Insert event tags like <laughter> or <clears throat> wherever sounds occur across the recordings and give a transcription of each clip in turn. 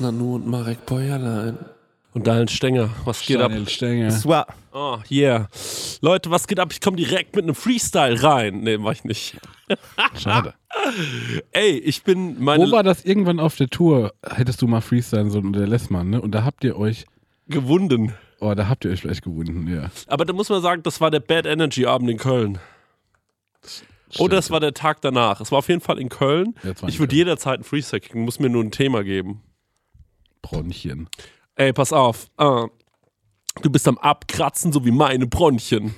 Nanu und Marek Bäuerlein. Und Daniel Stenger, was geht ab? Daniel Stenger. Swat. Oh, yeah. Leute, was geht ab? Ich komme direkt mit einem Freestyle rein. Nee, mach ich nicht. <laughs> Schade. Ey, ich bin meine Wo war das irgendwann auf der Tour? Hättest du mal freestylen sollen oder der Lessmann, ne? Und da habt ihr euch, gewunden. oh, da habt ihr euch vielleicht gewunden, ja. Aber da muss man sagen, das war der Bad Energy Abend in Köln. Oder es war der Tag danach. Es war auf jeden Fall in Köln. Ja, Ich würde jederzeit einen Freestyle kicken, muss mir nur ein Thema geben. Bronchien. Ey, pass auf. Ah, du bist am Abkratzen, so wie meine Bronchien.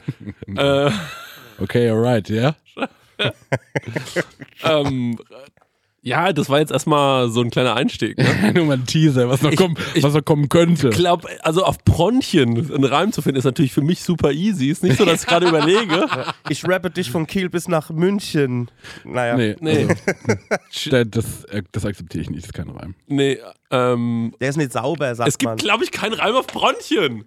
äh, <laughs> Okay, alright, ja? <laughs> ähm, ja, das war jetzt erstmal so ein kleiner Einstieg. Ne? <laughs> Nur mal ein Teaser, was noch, kommen, ich- was noch kommen könnte. Ich glaube, also auf Bronchien einen Reim zu finden, ist natürlich für mich super easy. Ist nicht so, dass ich gerade überlege. <laughs> Ich rappe dich von Kiel bis nach München. Naja. Nee, Nee. Also, <laughs> da- das, äh, das akzeptiere ich nicht, das ist kein Reim. Nee, ähm, Der ist nicht sauber, sagt es gibt, man. glaube ich, keinen Reim auf Bronchien.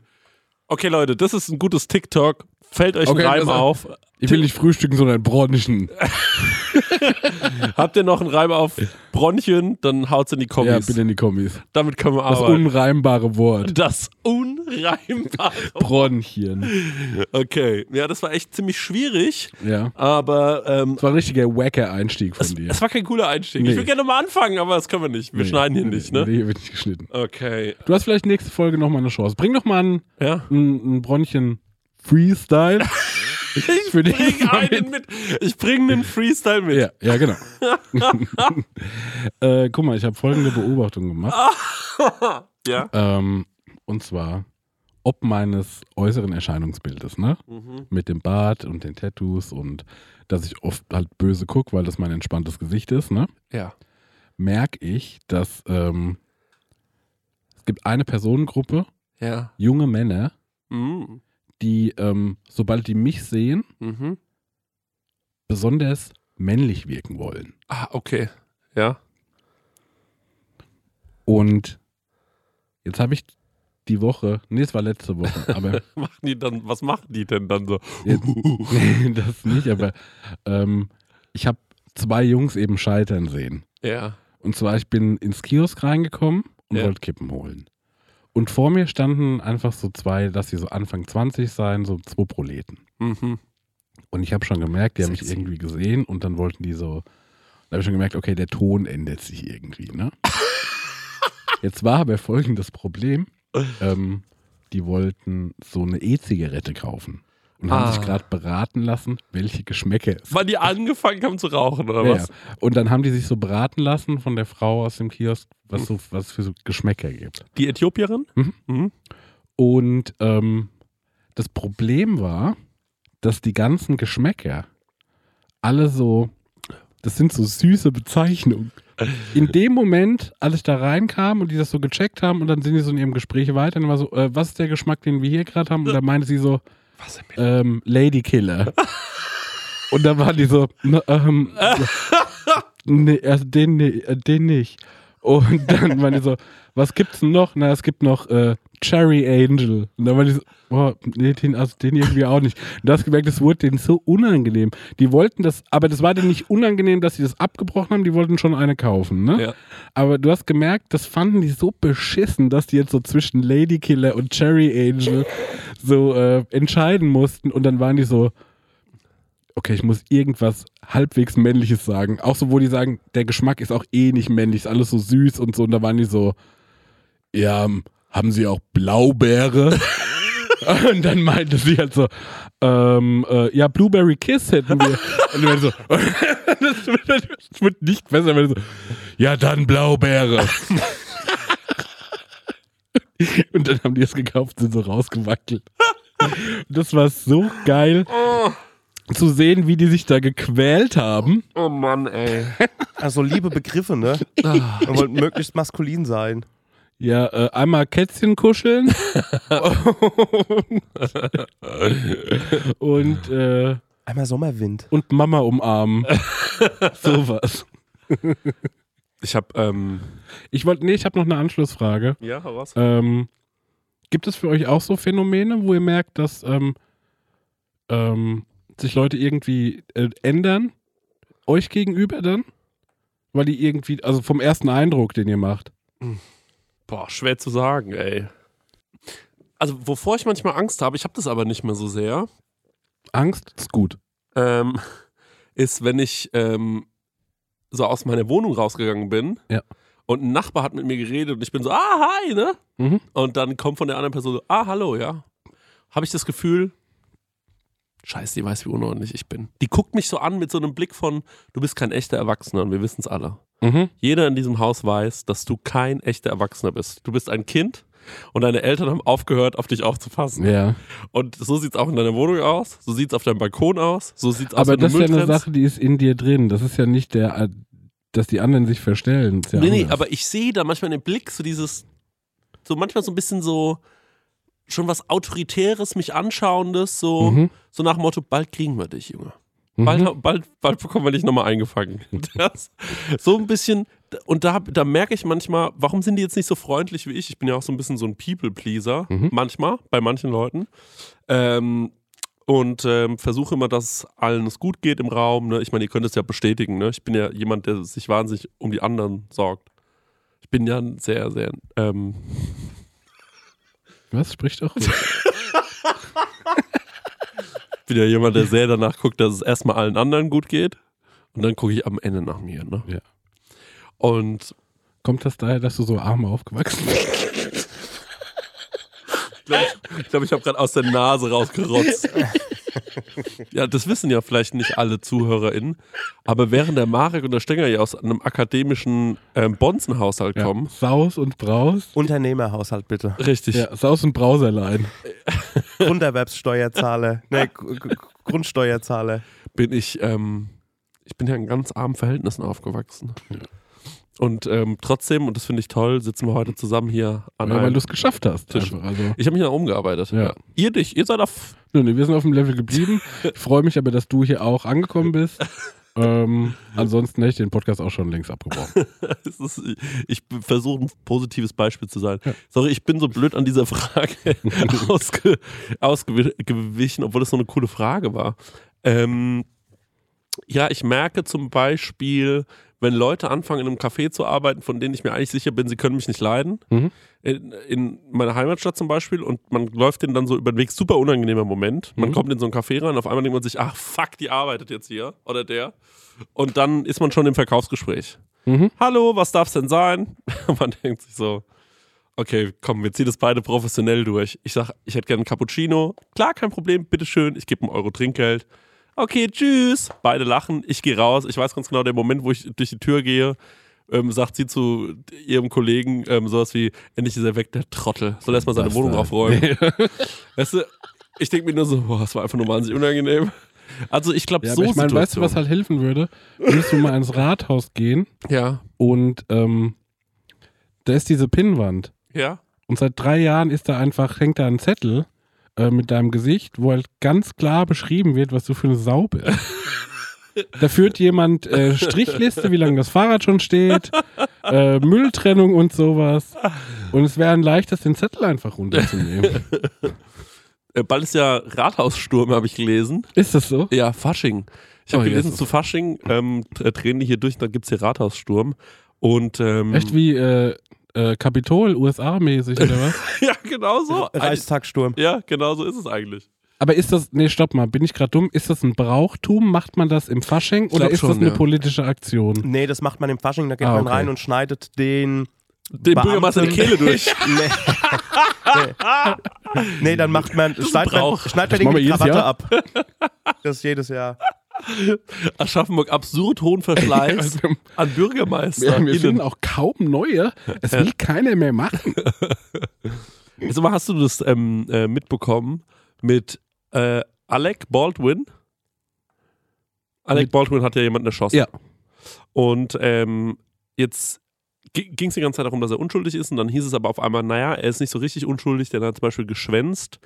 Okay, Leute, das ist ein gutes TikTok. Fällt euch Okay, ein Reim das- auf. Ich will nicht frühstücken, sondern Bronchen. <laughs> Habt ihr noch einen Reim auf Bronchien, dann haut's in die Ja, Kommis. bitte in die Kommis. Damit können wir Das arbeiten. unreimbare Wort. Das unreimbare. <laughs> Bronchien. Okay, ja, das war echt ziemlich schwierig, Ja. aber ähm, Das war ein richtiger wacker Einstieg von es, dir. es war kein cooler Einstieg. Nee. Ich will gerne mal anfangen, aber das können wir nicht. Wir Nee, schneiden hier nee, nicht, ne? Nee, hier wird nicht geschnitten. Okay. Du hast vielleicht nächste Folge nochmal eine Chance. Bring doch mal einen, Ja. einen, einen Bronchien Freestyle. <laughs> Ich Für dich bring mal einen mit. Ich bring einen Freestyle mit. ja, ja, genau. <laughs> <laughs> äh, guck mal, ich habe folgende Beobachtung gemacht. Ja. Ähm, und zwar, ob meines äußeren Erscheinungsbildes, ne? Mhm. Mit dem Bart und den Tattoos und dass ich oft halt böse gucke, weil das mein entspanntes Gesicht ist, ne? Ja. Merke ich, dass ähm, es gibt eine Personengruppe, Ja. junge Männer, Mhm. Die, ähm, sobald die mich sehen, Mhm. besonders männlich wirken wollen. Ah, okay. Ja. Und jetzt habe ich die Woche, nee, es war letzte Woche, <laughs> aber Machen die dann, was machen die denn dann so? jetzt, nee, <laughs> <laughs> das nicht, aber ähm, ich habe zwei Jungs eben scheitern sehen. Ja. Und zwar, ich bin ins Kiosk reingekommen und Ja. wollte Kippen holen. Und vor mir standen einfach so zwei, dass sie so Anfang 20 seien, so zwei Proleten. Mhm. Und ich habe schon gemerkt, die haben mich irgendwie gesehen und dann wollten die so, da habe ich schon gemerkt, okay, der Ton ändert sich irgendwie, ne? <laughs> Jetzt war aber folgendes Problem. <laughs> Ähm, die wollten so eine E-Zigarette kaufen und haben Ah. sich gerade beraten lassen, welche Geschmäcker es Weil die angefangen haben zu rauchen, oder ja, was? ja. Und dann haben die sich so beraten lassen von der Frau aus dem Kiosk, was, so, was es für so Geschmäcker gibt. Die Äthiopierin? Mhm. Mhm. Und ähm, das Problem war, dass die ganzen Geschmäcker alle so, das sind so süße Bezeichnungen. In dem Moment, als ich da reinkam und die das so gecheckt haben und dann sind die so in ihrem Gespräch weiter und war so, äh, was ist der Geschmack, den wir hier gerade haben? Und da meinte sie so, Was denn ähm, Ladykiller. und da waren die so, na, ähm, <laughs> nee, also den, äh, den nicht. Und dann waren die so, was gibt's denn noch? Na, es gibt noch äh, Cherry Angel. Und dann waren die so, boah, nee, den, also den irgendwie auch nicht. Und du hast gemerkt, es wurde denen so unangenehm. Die wollten das, aber das war denen nicht unangenehm, dass sie das abgebrochen haben, die wollten schon eine kaufen, ne? Ja. Aber du hast gemerkt, das fanden die so beschissen, dass die jetzt so zwischen Ladykiller und Cherry Angel so äh, entscheiden mussten. Und dann waren die so, okay, ich muss irgendwas halbwegs Männliches sagen. Auch so, wo die sagen, der Geschmack ist auch eh nicht männlich, ist alles so süß und so. Und da waren die so, ja, ähm, haben sie auch Blaubeere? <laughs> und dann meinte sie halt so, ähm, äh, ja, Blueberry Kiss hätten wir. und dann so, <laughs> das, wird, das wird nicht besser, wenn so, ja, dann Blaubeere. <laughs> und dann haben die es gekauft, sind so rausgewackelt. Das war so geil zu sehen, wie die sich da gequält haben. Oh Mann, ey. <laughs> Also liebe Begriffe, ne? Ah. Man wollte möglichst maskulin sein. Ja, äh, einmal Kätzchen kuscheln <laughs> und, äh, Einmal Sommerwind. und Mama umarmen. <laughs> Sowas. Ich hab, ähm. Ich wollte, nee, ich habe noch eine Anschlussfrage. Ja, raus. Ähm, gibt es für euch auch so Phänomene, wo ihr merkt, dass ähm, ähm, sich Leute irgendwie äh, ändern? Euch gegenüber dann? Weil die irgendwie, also vom ersten Eindruck, den ihr macht. Boah, schwer zu sagen, ey. Also, wovor ich manchmal Angst habe, ich habe das aber nicht mehr so sehr, Angst ist gut. ähm, <laughs> ist, wenn ich ähm, so aus meiner Wohnung rausgegangen bin Ja. und ein Nachbar hat mit mir geredet und ich bin so, ah, hi, ne? Mhm. Und dann kommt von der anderen Person so, ah, hallo, ja. Habe ich das Gefühl, scheiße, die weiß, wie unordentlich ich bin. Die guckt mich so an mit so einem Blick von, du bist kein echter Erwachsener und wir wissen es alle. Mhm. Jeder in diesem Haus weiß, dass du kein echter Erwachsener bist. Du bist ein Kind und deine Eltern haben aufgehört, auf dich aufzupassen. Ja. Und so sieht es auch in deiner Wohnung aus, so sieht es auf deinem Balkon aus, so sieht es aus, Aber das ist ja eine. Sache, die ist in dir drin. Das ist ja nicht der, äh, dass die anderen sich verstellen. Ja nee, nee, anders. aber ich sehe da manchmal dem Blick so dieses, so manchmal so ein bisschen so, schon was Autoritäres, mich Anschauendes, so, Mhm. so nach dem Motto, bald kriegen wir dich, Junge. Mhm. Bald, bald, bald bekommen wir dich nochmal eingefangen. <laughs> Das, so ein bisschen, und da, da merke ich manchmal, warum sind die jetzt nicht so freundlich wie ich? Ich bin ja auch so ein bisschen so ein People-Pleaser, Mhm. manchmal, bei manchen Leuten. Ähm, und ähm, versuche immer, dass allen es gut geht im Raum. Ne? Ich meine, ihr könnt es ja bestätigen. Ne? Ich bin ja jemand, der sich wahnsinnig um die anderen sorgt. Ich bin ja ein sehr, sehr. Ähm, Was spricht auch? bin <laughs> ja jemand, der sehr danach guckt, dass es erstmal allen anderen gut geht. Und dann gucke ich am Ende nach mir. Ne? Ja. Und Kommt das daher, dass du so arm aufgewachsen bist? ich glaube, <laughs> ich, glaub, ich habe gerade aus der Nase rausgerotzt. <laughs> <laughs> ja, das wissen ja vielleicht nicht alle ZuhörerInnen. Aber während der Marek und der Stenger ja aus einem akademischen ähm, Bonzenhaushalt Ja. kommen, Saus und Braus. Unternehmerhaushalt bitte. richtig, Ja, Saus und Brauserlein. <laughs> Grunderwerbssteuerzahler. ne, G- G- Grundsteuerzahler. bin ich, ähm, ich bin ja in ganz armen Verhältnissen aufgewachsen. Und ähm, trotzdem, und das finde ich toll, sitzen wir heute zusammen hier an Ja, weil du es geschafft hast. Tisch. Also, Ich habe mich nach oben gearbeitet. Ja. Ihr nicht, ihr seid auf. nö, nee, wir sind auf dem Level geblieben. Ich freue mich aber, dass du hier auch angekommen bist. <laughs> ähm, ansonsten hätte ich den Podcast auch schon längst abgebrochen. <laughs> ist, ich versuche ein positives Beispiel zu sein. Sorry, ich bin so blöd an dieser Frage <laughs> ausge, ausgewichen, obwohl das so eine coole Frage war. Ähm, ja, ich merke zum Beispiel, wenn Leute anfangen, in einem Café zu arbeiten, von denen ich mir eigentlich sicher bin, sie können mich nicht leiden. Mhm. In, in meiner Heimatstadt zum Beispiel und man läuft denen dann so über den Weg, super unangenehmer Moment. Man Mhm. kommt in so ein Café rein, auf einmal denkt man sich, ach fuck, die arbeitet jetzt hier oder der. Und dann ist man schon im Verkaufsgespräch. Mhm. Hallo, was darf's denn sein? <laughs> man denkt sich so, okay, komm, wir ziehen das beide professionell durch. Ich sag, ich hätte gerne einen Cappuccino. Klar, kein Problem, bitteschön, ich gebe einen Euro Trinkgeld. Okay, tschüss. Beide lachen, ich gehe raus. Ich weiß ganz genau, der Moment, wo ich durch die Tür gehe, ähm, sagt sie zu ihrem Kollegen ähm, sowas wie, endlich ist er weg, der Trottel. Soll erstmal seine Bastard. Wohnung aufräumen. <laughs> Weißt du, ich denke mir nur so, boah, das war einfach nur wahnsinnig unangenehm. Also ich glaube, Ja, so ich meine, weißt du, was halt helfen würde? Würdest du mal ins Rathaus gehen Ja, und ähm, da ist diese Pinnwand. ja. Und seit drei Jahren ist da einfach, hängt da ein Zettel äh, mit deinem Gesicht, wo halt ganz klar beschrieben wird, was du für eine Sau bist. <laughs> da führt jemand äh, Strichliste, wie lange das Fahrrad schon steht, äh, Mülltrennung und sowas. Und es wäre ein leichtes, den Zettel einfach runterzunehmen. <laughs> Äh, Bald ist ja Rathaussturm, habe ich gelesen. Ist das so? Ja, Fasching. Ich habe Oh, gelesen, Jesus. zu Fasching ähm, drehen die hier durch, dann gibt es hier Rathaussturm. Und ähm, Echt wie äh, äh, Kapitol, USA-mäßig oder was? <laughs> ja, genau so. Reichstagsturm. Ja, genau so ist es eigentlich. Aber ist das, nee, stopp mal, bin ich gerade dumm? Ist das ein Brauchtum? Macht man das im Fasching oder ist das schon, eine ja. politische Aktion? Nee, das macht man im Fasching, da geht Ah, man okay. rein und schneidet den. Den Bürgermeister die Kehle durch. <laughs> nee. nee. nee, dann macht man, schneidet man, schneidet man Das die Krawatte Jahr. ab. Das ist jedes Jahr. Aschaffenburg absurd hohen Verschleiß Also, an Bürgermeister. wir, wir finden auch kaum neue. Es will keiner mehr machen. <laughs> Also mal hast du das ähm, äh, mitbekommen mit äh, Alec Baldwin? Alec Mit- Baldwin hat ja jemanden erschossen. Ja. Und ähm, jetzt ging es die ganze Zeit darum, dass er unschuldig ist und dann hieß es aber auf einmal, naja, er ist nicht so richtig unschuldig, denn er hat zum Beispiel geschwänzt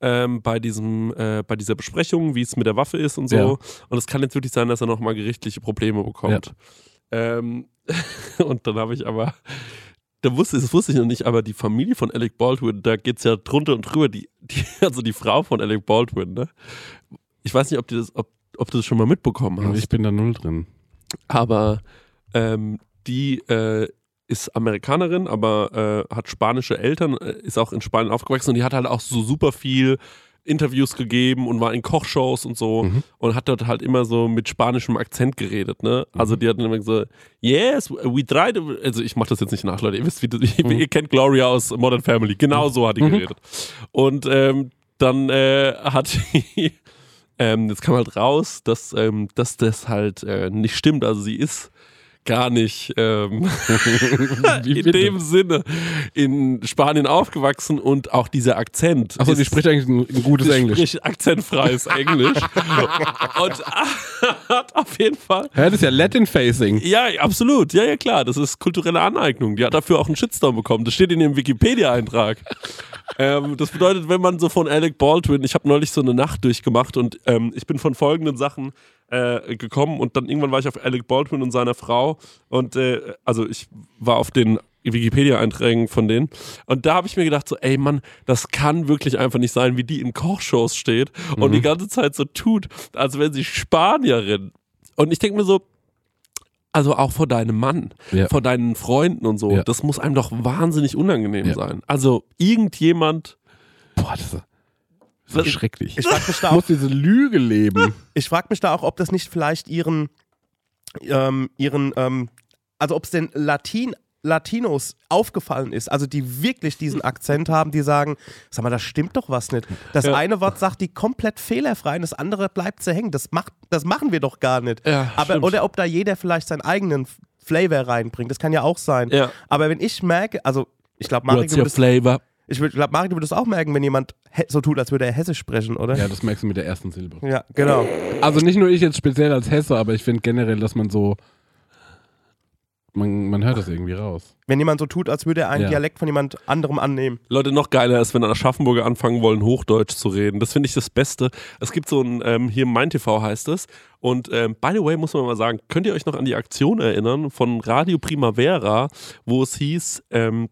ähm, bei, diesem, äh, bei dieser Besprechung, wie es mit der Waffe ist und so. Ja. Und es kann jetzt wirklich sein, dass er nochmal gerichtliche Probleme bekommt. Ähm, <laughs> und dann habe ich aber, da wusste, das wusste ich noch nicht, aber die Familie von Alec Baldwin, da geht es ja drunter und drüber, die, die, <laughs> also die Frau von Alec Baldwin, ne? Ich weiß nicht, ob, die das, ob, ob du das schon mal mitbekommen hast. Ich bin da null drin. Aber ähm, die äh, ist Amerikanerin, aber äh, hat spanische Eltern, äh, ist auch in Spanien aufgewachsen und die hat halt auch so super viel Interviews gegeben und war in Kochshows und so Mhm. und hat dort halt immer so mit spanischem Akzent geredet, ne? Also die hat dann immer gesagt, yes, we tried, also ich mach das jetzt nicht nach, Leute, ihr wisst, wie, das- <laughs> ihr kennt Gloria aus Modern Family, genau so hat die geredet. Und ähm, dann äh, hat die, <laughs> ähm, jetzt kam halt raus, dass, ähm, dass das halt äh, nicht stimmt, also sie ist gar nicht ähm, <laughs> in dem Sinne in Spanien aufgewachsen und auch dieser Akzent. Achso, die spricht eigentlich ein, ein gutes die Englisch. spricht akzentfreies <laughs> Englisch. und hat auf jeden Fall. Ja, das ist ja Latin-Facing. Ja, absolut. Ja, ja, klar. Das ist kulturelle Aneignung. Die hat dafür auch einen Shitstorm bekommen. Das steht in dem Wikipedia-Eintrag. Ähm, das bedeutet, wenn man so von Alec Baldwin, ich habe neulich so eine Nacht durchgemacht und ähm, ich bin von folgenden Sachen äh, gekommen und dann irgendwann war ich auf Alec Baldwin und seiner Frau und äh, also ich war auf den Wikipedia-Einträgen von denen. Und da habe ich mir gedacht, so, ey Mann, das kann wirklich einfach nicht sein, wie die in Kochshows steht und die ganze Zeit so tut, als wäre sie Spanierin. Und ich denke mir so, also auch vor deinem Mann, Ja. vor deinen Freunden und so, Ja. das muss einem doch wahnsinnig unangenehm Ja. sein. Also irgendjemand, Boah, das ist, ist schrecklich. Ich frage mich, da auch- muss diese Lüge leben. ich frag mich da auch, ob das nicht vielleicht ihren, ähm, ihren, ähm, also ob es den Latin, Latinos aufgefallen ist, also die wirklich diesen Akzent haben, die sagen, sag mal, das stimmt doch was nicht. Das Ja. eine Wort sagt die komplett fehlerfrei und das andere bleibt sie hängen. Das, macht, das machen wir doch gar nicht. Ja, Aber, stimmt. oder ob da jeder vielleicht seinen eigenen Flavor reinbringt, das kann ja auch sein. ja, Aber wenn ich merke, also ich glaube, Marek, du flavor? ich glaube, Marek, du würdest auch merken, wenn jemand so tut, als würde er Hessisch sprechen, oder? Ja, das merkst du mit der ersten Silbe. Ja, genau. Also nicht nur ich jetzt speziell als Hesse, aber ich finde generell, dass man so. Man, man hört das irgendwie raus. Wenn jemand so tut, als würde er einen Ja. Dialekt von jemand anderem annehmen. Leute, noch geiler ist, wenn Aschaffenburger anfangen wollen, Hochdeutsch zu reden. Das finde ich das Beste. Es gibt so ein, ähm, hier Mein TV heißt es. Und ähm, by the way, muss man mal sagen, könnt ihr euch noch an die Aktion erinnern von Radio Primavera, wo es hieß, ähm,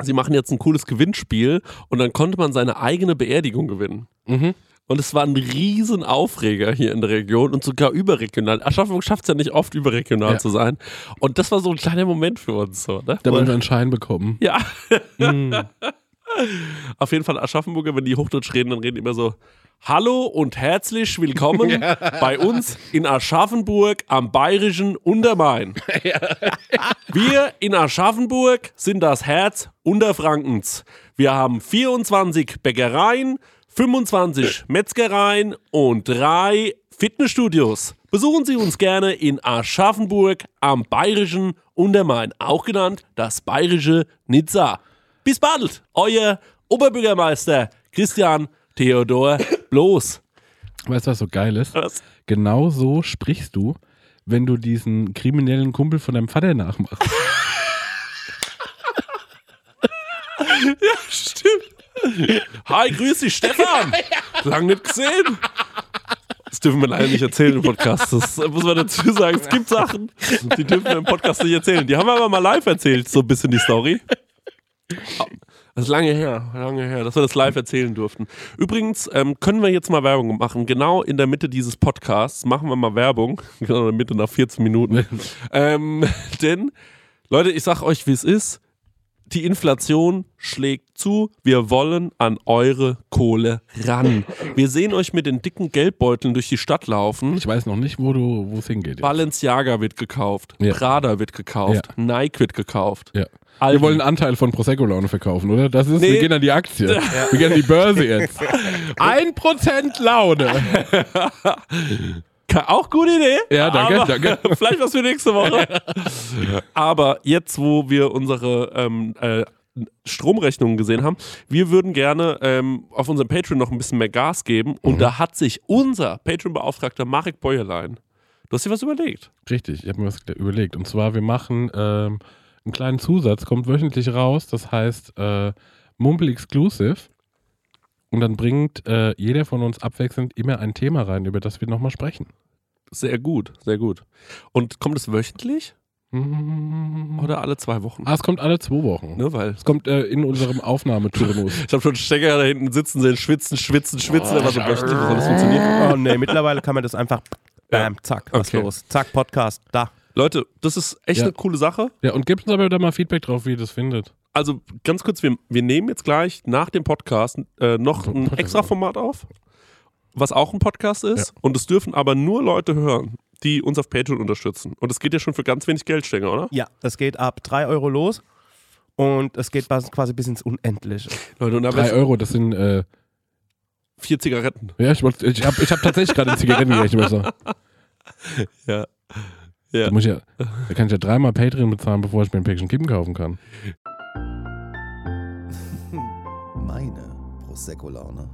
sie machen jetzt ein cooles Gewinnspiel und dann konnte man seine eigene Beerdigung gewinnen. Mhm. Und es war ein riesen Aufreger hier in der Region und sogar überregional. Aschaffenburg schafft es ja nicht oft, überregional Ja. zu sein. Und das war so ein kleiner Moment für uns. So, ne? Da wollen wir einen Schein bekommen. ja, <laughs> Mhm. <laughs> auf jeden Fall Aschaffenburger, wenn die Hochdeutsch reden, dann reden die immer so Hallo und herzlich willkommen <laughs> bei uns in Aschaffenburg am bayerischen Untermain. Wir in Aschaffenburg sind das Herz Unterfrankens. Wir haben 24 Bäckereien, 25 Metzgereien und drei Fitnessstudios. Besuchen Sie uns gerne in Aschaffenburg am bayerischen Untermain, auch genannt das bayerische Nizza. Bis bald, euer Oberbürgermeister Christian Theodor Bloß. Weißt du, was so geil ist? Was? Genau so sprichst du, wenn du diesen kriminellen Kumpel von deinem Vater nachmachst. <laughs> Stimmt. Hi, grüß dich, Stefan. <laughs> Lang nicht gesehen. Das dürfen wir leider nicht erzählen im Podcast. Das muss man dazu sagen. Es gibt Sachen, die dürfen wir im Podcast nicht erzählen. Die haben wir aber mal live erzählt, so ein bisschen die Story. Das ist lange her, lange her, dass wir das live erzählen durften. Übrigens ähm, können wir jetzt mal Werbung machen. Genau in der Mitte dieses Podcasts machen wir mal Werbung. Genau in der Mitte nach 14 Minuten. <laughs> ähm, denn, Leute, ich sag euch, wie es ist. Die Inflation schlägt zu. Wir wollen an eure Kohle ran. Wir sehen euch mit den dicken Geldbeuteln durch die Stadt laufen. Ich weiß noch nicht, wo du, wo es hingeht. jetzt. Balenciaga wird gekauft, Ja. Prada wird gekauft, Nike wird gekauft. Ja. Wir wollen einen Anteil von Prosecco Laune verkaufen, oder? Das ist, Nee. wir gehen an die Aktie. <laughs> Wir gehen an die Börse jetzt. Ein Prozent Laune. <laughs> Auch gute Idee. Ja, danke, aber danke. <laughs> Vielleicht was für nächste Woche. aber jetzt, wo wir unsere ähm, äh, Stromrechnungen gesehen haben, wir würden gerne ähm, auf unserem Patreon noch ein bisschen mehr Gas geben. Und Mhm. da hat sich unser Patreon-Beauftragter Marek Bäuerlein, du hast dir was überlegt. Richtig, ich habe mir was überlegt. Und zwar, wir machen ähm, einen kleinen Zusatz, kommt wöchentlich raus, das heißt äh, Mumpel Exclusive. Und dann bringt äh, jeder von uns abwechselnd immer ein Thema rein, über das wir nochmal sprechen. Sehr gut, sehr gut. Und kommt es wöchentlich Mhm. oder alle zwei Wochen? Ah, es kommt alle zwei Wochen. Ne, weil Es kommt äh, in unserem Aufnahmeturnus. <laughs> ich habe schon Stecker da hinten sitzen sehen, schwitzen, schwitzen, schwitzen. der war so wöchentlich, wie soll das funktionieren? Oh nee, mittlerweile kann man das einfach bam, zack, was Okay. los. Zack, Podcast, da. Leute, das ist echt Ja. eine coole Sache. Ja, und gebt uns aber da mal Feedback drauf, wie ihr das findet. Also ganz kurz, wir, wir nehmen jetzt gleich nach dem Podcast äh, noch ein Podcast extra Format auf, was auch ein Podcast ist. Und es dürfen aber nur Leute hören, die uns auf Patreon unterstützen. Und es geht ja schon für ganz wenig Geld, Stenger, oder? Ja, es geht ab 3 Euro los und es geht quasi bis ins Unendliche. Leute, und da Drei haben Euro, das sind, äh, vier Zigaretten. ja, ich, ich habe ich hab tatsächlich gerade Zigaretten gerechnet. <laughs> Ja. Ja. Da, muss ich ja, da kann ich ja dreimal Patreon bezahlen, bevor ich mir ein Päckchen Kippen kaufen kann. <laughs> Meine Prosecco-Laune.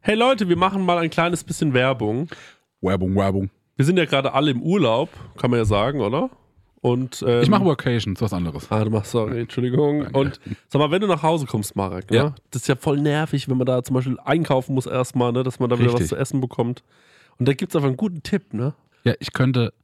Hey Leute, wir machen mal ein kleines bisschen Werbung. Werbung, Werbung. Wir sind ja gerade alle im Urlaub, kann man ja sagen, oder? Und, ähm, Ich mache Workations, was anderes. Ah, du machst, sorry, Entschuldigung. Danke. Und sag mal, wenn du nach Hause kommst, Marek, ne? Ja. das ist ja voll nervig, wenn man da zum Beispiel einkaufen muss erstmal, ne? dass man da wieder was Richtig. zu essen bekommt. Und da gibt es einfach einen guten Tipp, ne? Ja, ich könnte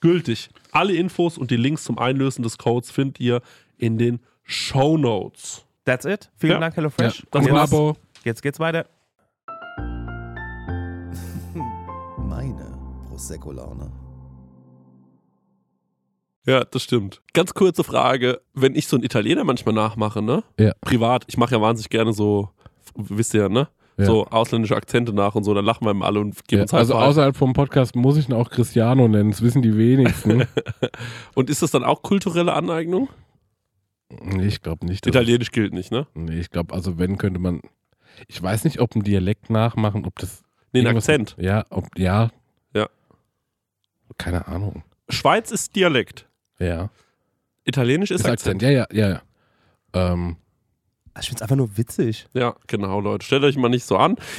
gültig. Alle Infos und die Links zum Einlösen des Codes findet ihr in den Show Notes. That's it. Vielen Ja. Dank, HelloFresh. Das Und war's. jetzt, Abo. jetzt geht's weiter. <laughs> Meine Prosecco-Laune. Ja, das stimmt. Ganz kurze Frage, wenn ich so einen Italiener manchmal nachmache, ne? Ja. Privat, ich mache ja wahnsinnig gerne so, wisst ihr, ne? Ja. So ausländische Akzente nach und so, dann lachen wir immer alle und geben Ja, uns halt also außerhalb vom Podcast muss ich ihn auch Cristiano nennen, das wissen die wenigsten. <laughs> Und ist das dann auch kulturelle Aneignung? nee, ich glaube nicht. Italienisch gilt nicht, ne? Nee, ich glaube, also wenn könnte man. Ich weiß nicht, ob ein Dialekt nachmachen, ob das. Nee, ein Akzent. Ja, ob, ja. Ja. Keine Ahnung. Schweiz ist Dialekt. Ja. Italienisch ist, Ist Akzent. Akzent. Ja, ja, ja, ja. Ähm, Ich finde es einfach nur witzig. Ja, genau, Leute. Stellt euch mal nicht so an. <laughs>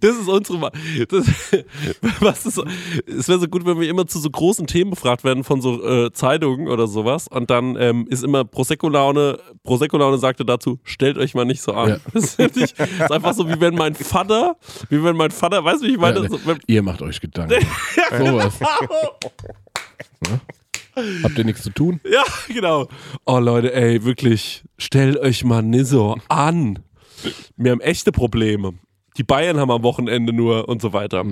das ist unsere. Ma- Das, <laughs> was ist, es wäre so gut, wenn wir immer zu so großen Themen befragt werden von so äh, Zeitungen oder sowas. Und dann ähm, ist immer Prosecco-Laune. Prosecco-Laune sagte dazu: Stellt euch mal nicht so an. Ja. <laughs> Das, das ist einfach so, wie wenn mein Vater, wie wenn mein Vater, weißt du, wie ich meine? Ja, so, wenn, Ihr macht euch Gedanken. Sowas. Ja? Habt ihr nichts zu tun? Ja, genau. Oh Leute, ey, wirklich, stellt euch mal nicht so an. Wir haben echte Probleme. Die Bayern haben am Wochenende nur und so weiter.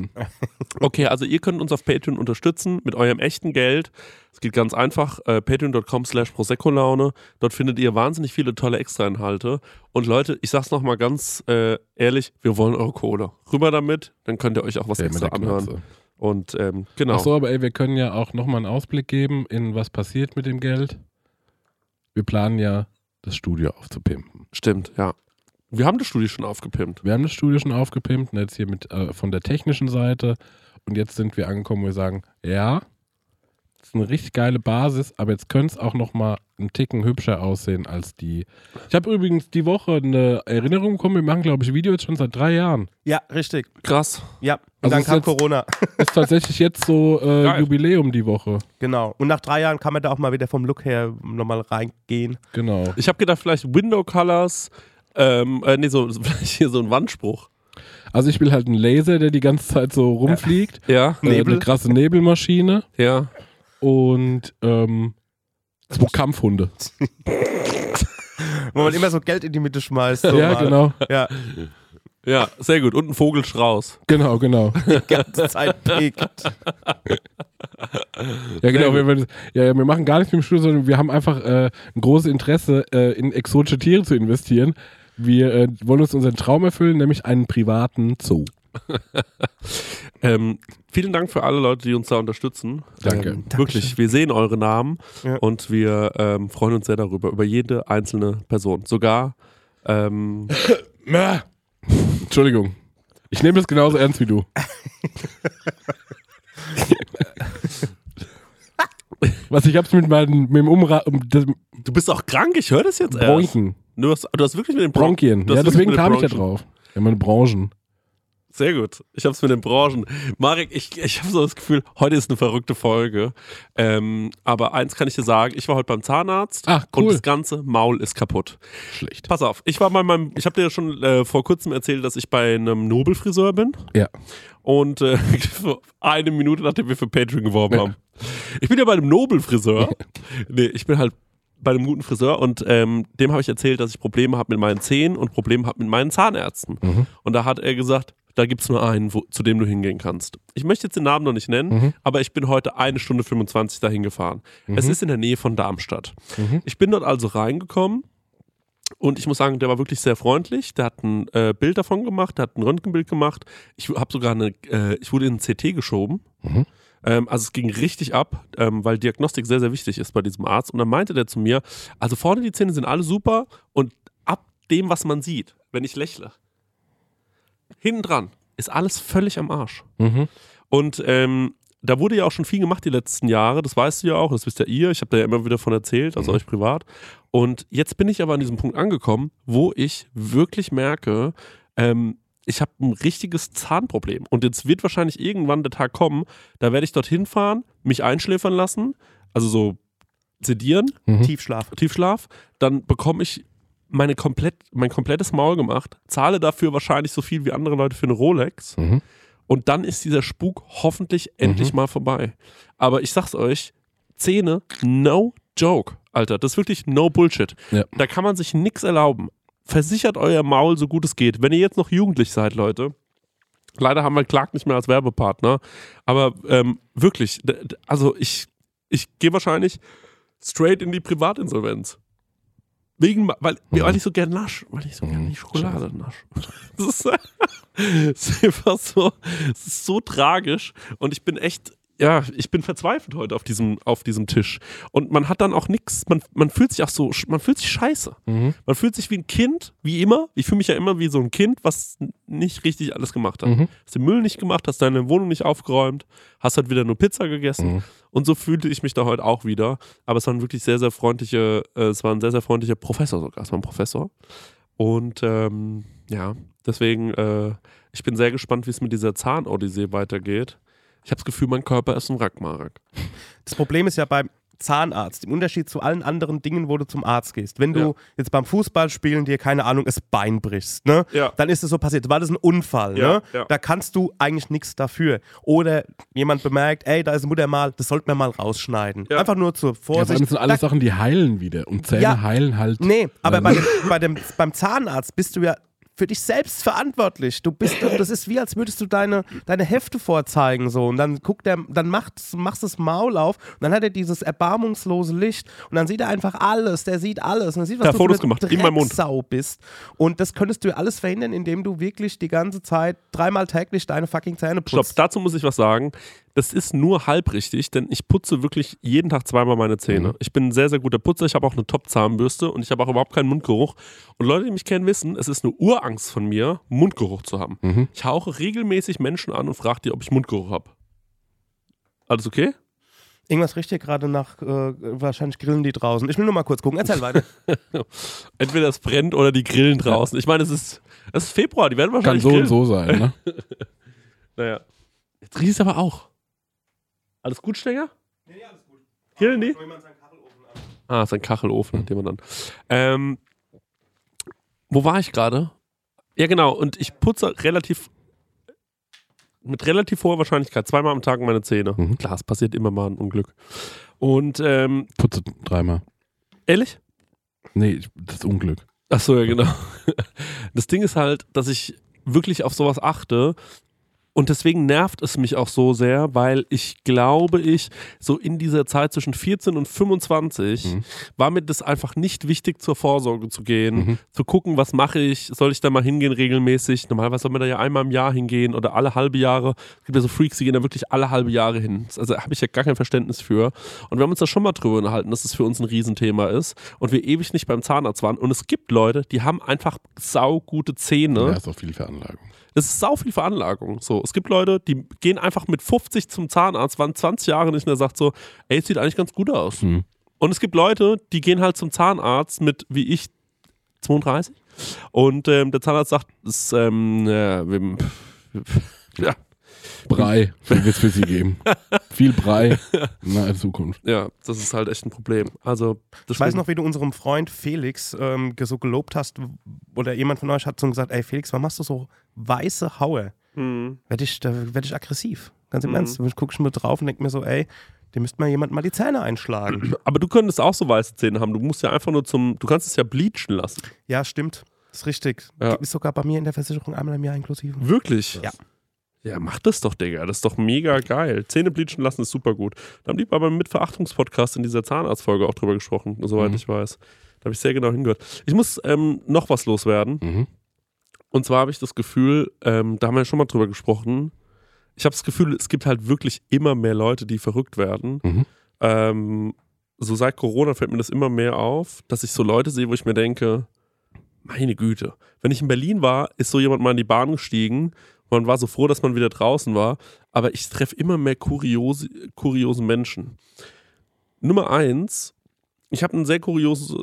Okay, also ihr könnt uns auf Patreon unterstützen mit eurem echten Geld. Es geht ganz einfach, äh, patreon.com slash Prosecco-Laune. Dort findet ihr wahnsinnig viele tolle Extrainhalte. Und Leute, ich sag's nochmal ganz äh, ehrlich, wir wollen eure Kohle. Rüber damit, dann könnt ihr euch auch was mit extra anhören. Knarze. Und ähm, genau. Ach so, aber ey, wir können ja auch nochmal einen Ausblick geben, in was passiert mit dem Geld. Wir planen ja, das Studio aufzupimpen. Stimmt, ja. Wir haben das Studio schon aufgepimpt. Wir haben das Studio schon aufgepimpt und jetzt hier mit äh, von der technischen Seite. Und jetzt sind wir angekommen, wo wir sagen, ja, ist eine richtig geile Basis, aber jetzt könnte es auch nochmal einen Ticken hübscher aussehen als die. Ich habe übrigens die Woche eine Erinnerung bekommen, wir machen, glaube ich, Videos schon seit drei Jahren. Ja, richtig. Krass. Ja, und Also dann ist kam jetzt- Corona. <laughs> Ist tatsächlich jetzt so äh. Jubiläum die Woche. Genau. Und nach drei Jahren kann man da auch mal wieder vom Look her nochmal reingehen. Genau. Ich habe gedacht, vielleicht Window Colors, ähm, äh, nee, so, <laughs> vielleicht hier so ein Wandspruch. Also ich will halt einen Laser, der die ganze Zeit so rumfliegt. Ja, Äh, Nebel. eine krasse Nebelmaschine ja. Und ähm, zwei Kampfhunde. Wo man immer so Geld in die Mitte schmeißt. So ja, mal. genau. Ja, Ja, sehr gut. Und ein Vogelstrauß. Genau, genau. die ganze Zeit pickt. Ja, genau. Wir, wir, ja, ja, wir machen gar nichts mit dem Studio, sondern wir haben einfach äh, ein großes Interesse, äh, in exotische Tiere zu investieren. Wir äh, wollen uns unseren Traum erfüllen, nämlich einen privaten Zoo. <laughs> Ähm, vielen Dank für alle Leute, die uns da unterstützen. Danke. Ähm, wirklich, wir sehen eure Namen Ja. und wir ähm, freuen uns sehr darüber, über jede einzelne Person. Sogar, ähm, <laughs> Entschuldigung. Ich nehme das genauso ernst wie du. <laughs> Was ich hab's mit meinem mit dem Umra um, du bist auch krank, ich höre das jetzt erst. Bronchen. Du hast, du hast wirklich mit den Bron Bronchien. Ja, deswegen kam ich da drauf. Ja, meine Branchen. Sehr gut. Ich habe es mit den Branchen. Marek, ich, ich habe so das Gefühl, heute ist eine verrückte Folge. Ähm, aber eins kann ich dir sagen, ich war heute beim Zahnarzt Ach, und cool. das ganze Maul ist kaputt. Schlecht. Pass auf, ich war bei meinem, ich habe dir ja schon äh, vor kurzem erzählt, dass ich bei einem Nobelfriseur bin. Ja. Und äh, <laughs> eine Minute nachdem wir für Patreon geworben Ja. haben. Ich bin ja bei einem Nobelfriseur. nee, ich bin halt bei einem guten Friseur und ähm, dem habe ich erzählt, dass ich Probleme habe mit meinen Zähnen und Probleme habe mit meinen Zahnärzten. Mhm. Und da hat er gesagt, da gibt es nur einen, wo, zu dem du hingehen kannst. Ich möchte jetzt den Namen noch nicht nennen, Mhm. aber ich bin heute eine Stunde 25 dahin gefahren. Es ist in der Nähe von Darmstadt. Mhm. Ich bin dort also reingekommen und ich muss sagen, der war wirklich sehr freundlich. Der hat ein äh, Bild davon gemacht, der hat ein Röntgenbild gemacht. Ich habe sogar eine, äh, ich wurde in ein CT geschoben. Mhm. Ähm, also es ging richtig ab, ähm, weil Diagnostik sehr, sehr wichtig ist bei diesem Arzt. Und dann meinte der zu mir, also vorne die Zähne sind alle super und ab dem, was man sieht, wenn ich lächle, hinten dran ist alles völlig am Arsch. Mhm. Und ähm, da wurde ja auch schon viel gemacht die letzten Jahre, das weißt du ja auch, das wisst ja ihr, ich habe da ja immer wieder von erzählt, also euch privat. Und jetzt bin ich aber an diesem Punkt angekommen, wo ich wirklich merke, ähm, ich habe ein richtiges Zahnproblem. Und jetzt wird wahrscheinlich irgendwann der Tag kommen, da werde ich dorthin fahren, mich einschläfern lassen, also so sedieren, Mhm. Tiefschlaf. Tiefschlaf, dann bekomme ich meine komplett, mein komplettes Maul gemacht, zahle dafür wahrscheinlich so viel wie andere Leute für eine Rolex. Mhm. Und dann ist dieser Spuk hoffentlich endlich mal vorbei. Aber ich sag's euch, Zähne, no joke, Alter. Das ist wirklich no Bullshit. Ja. Da kann man sich nichts erlauben. Versichert euer Maul so gut es geht. Wenn ihr jetzt noch jugendlich seid, Leute. Leider haben wir Clark nicht mehr als Werbepartner. Aber ähm, wirklich, also ich, ich gehe wahrscheinlich straight in die Privatinsolvenz. Wegen, weil, weil ich so gern nasch, weil ich so gern die Schokolade nasch. <laughs> Das ist, <laughs> es ist einfach so, es ist so tragisch und ich bin echt, ja, ich bin verzweifelt heute auf diesem, auf diesem Tisch. Und man hat dann auch nichts, man, man fühlt sich auch so, man fühlt sich scheiße. Mhm. Man fühlt sich wie ein Kind, wie immer. Ich fühle mich ja immer wie so ein Kind, was nicht richtig alles gemacht hat. Mhm. Hast den Müll nicht gemacht, hast deine Wohnung nicht aufgeräumt, hast halt wieder nur Pizza gegessen. Mhm. Und so fühlte ich mich da heute auch wieder. Aber es war ein wirklich sehr, sehr freundliche, äh, es war ein sehr, sehr freundlicher Professor sogar. Es war ein Professor. Und ähm, ja, deswegen, äh, ich bin sehr gespannt, wie es mit dieser Zahnodyssee weitergeht. Ich habe das Gefühl, mein Körper ist ein Rackmark. Das Problem ist ja beim Zahnarzt, im Unterschied zu allen anderen Dingen, wo du zum Arzt gehst. Wenn du Ja. jetzt beim Fußballspielen dir, keine Ahnung, das Bein brichst, ne? Ja. dann ist es so passiert. War das ein Unfall? Ja, ne? ja. Da kannst du eigentlich nichts dafür. Oder jemand bemerkt, ey, da ist ein Muttermal, das sollten wir mal rausschneiden. Ja. Einfach nur zur Ja, vor Vorsicht. allem sind alles Da- Sachen, die heilen wieder. Und Zähne Ja. heilen halt. Nee, aber bei dem, bei dem, beim Zahnarzt bist du ja für dich selbst verantwortlich. Du bist, das ist wie, als würdest du deine, deine Hefte vorzeigen so und dann guckt der, dann macht, machst das Maul auf und dann hat er dieses erbarmungslose Licht und dann sieht er einfach alles, der sieht alles und er sieht, was Ja, du Fotos für eine gemacht, in meinem Mund. Drecksau bist und das könntest du alles verhindern, indem du wirklich die ganze Zeit dreimal täglich deine fucking Zähne Stopp, putzt. dazu muss ich was sagen. Das ist nur halb richtig, denn ich putze wirklich jeden Tag zweimal meine Zähne. Mhm. Ich bin ein sehr, sehr guter Putzer. Ich habe auch eine Top-Zahnbürste und ich habe auch überhaupt keinen Mundgeruch. Und Leute, die mich kennen, wissen, es ist eine Urangst von mir, Mundgeruch zu haben. Mhm. Ich hauche regelmäßig Menschen an und frage die, ob ich Mundgeruch habe. Alles okay? Irgendwas riecht hier gerade nach, äh, wahrscheinlich grillen die draußen. Ich will nur mal kurz gucken. Erzähl weiter. <laughs> Entweder es brennt oder die grillen draußen. Ich meine, es ist, es ist Februar, die werden Kann wahrscheinlich so und grillen. so sein, ne? <laughs> Naja. Jetzt riecht es aber auch. Alles gut, Stenger? Nee, alles gut. Grillen die? Ah, ist ein Kachelofen, den man dann. Ähm, wo war ich gerade? Ja, genau. Und ich putze relativ mit relativ hoher Wahrscheinlichkeit zweimal am Tag meine Zähne. Mhm. Klar, es passiert immer mal ein Unglück. Und ähm, Putze dreimal. ehrlich? Nee, das Unglück. Ach so, ja, genau. <laughs> Das Ding ist halt, dass ich wirklich auf sowas achte. Und deswegen nervt es mich auch so sehr, weil ich glaube, ich so in dieser Zeit zwischen 14 und 25 Mhm. war mir das einfach nicht wichtig, zur Vorsorge zu gehen, Mhm. zu gucken, was mache ich, soll ich da mal hingehen regelmäßig? Normalerweise soll man da ja einmal im Jahr hingehen oder alle halbe Jahre. Es gibt ja so Freaks, die gehen da wirklich alle halbe Jahre hin. Also habe ich ja gar kein Verständnis für. Und wir haben uns da schon mal drüber unterhalten, dass es für uns ein Riesenthema ist und wir ewig nicht beim Zahnarzt waren. Und es gibt Leute, die haben einfach saugute Zähne. Ja, ist auch viel Veranlagung. Das ist sau viel Veranlagung. So, es gibt Leute, die gehen einfach mit 50 zum Zahnarzt, waren 20 Jahre nicht und der sagt so, ey, es sieht eigentlich ganz gut aus. Mhm. Und es gibt Leute, die gehen halt zum Zahnarzt mit, wie ich, 32. Und ähm, der Zahnarzt sagt, es, ähm, wir, ja, Brei wird es für sie geben. viel Brei in naher Zukunft. ja, das ist halt echt ein Problem. Also, das Ich weiß noch, wie du unserem Freund Felix ähm, so gelobt hast, oder jemand von euch hat so gesagt, ey Felix, warum machst du so weiße Haue? Hm. Werd ich, da werde ich aggressiv. Ganz im Mhm. Ernst. Ich gucke schon mal drauf und denke mir so, ey, dem müsste mal jemand mal die Zähne einschlagen. <clears throat> Aber du könntest auch so weiße Zähne haben. Du musst ja einfach nur zum, du kannst es ja bleachen lassen. ja, stimmt. ist richtig. Ja. Ist sogar bei mir in der Versicherung einmal im Jahr inklusive. Wirklich? Ja. Ja, mach das doch, Digga. Das ist doch mega geil. Zähne bleachen lassen ist super gut. Da haben die beim Mitverachtungspodcast in dieser Zahnarztfolge auch drüber gesprochen, soweit Mhm. ich weiß. Da habe ich sehr genau hingehört. Ich muss ähm, noch was loswerden. Mhm. Und zwar habe ich das Gefühl, ähm, da haben wir ja schon mal drüber gesprochen. Ich habe das Gefühl, es gibt halt wirklich immer mehr Leute, die verrückt werden. Mhm. Ähm, so seit Corona fällt mir das immer mehr auf, dass ich so Leute sehe, wo ich mir denke, meine Güte. Wenn ich in Berlin war, ist so jemand mal in die Bahn gestiegen. Man war so froh, dass man wieder draußen war. Aber ich treffe immer mehr kuriose, kuriose Menschen. Nummer eins, ich habe ein sehr kurioses,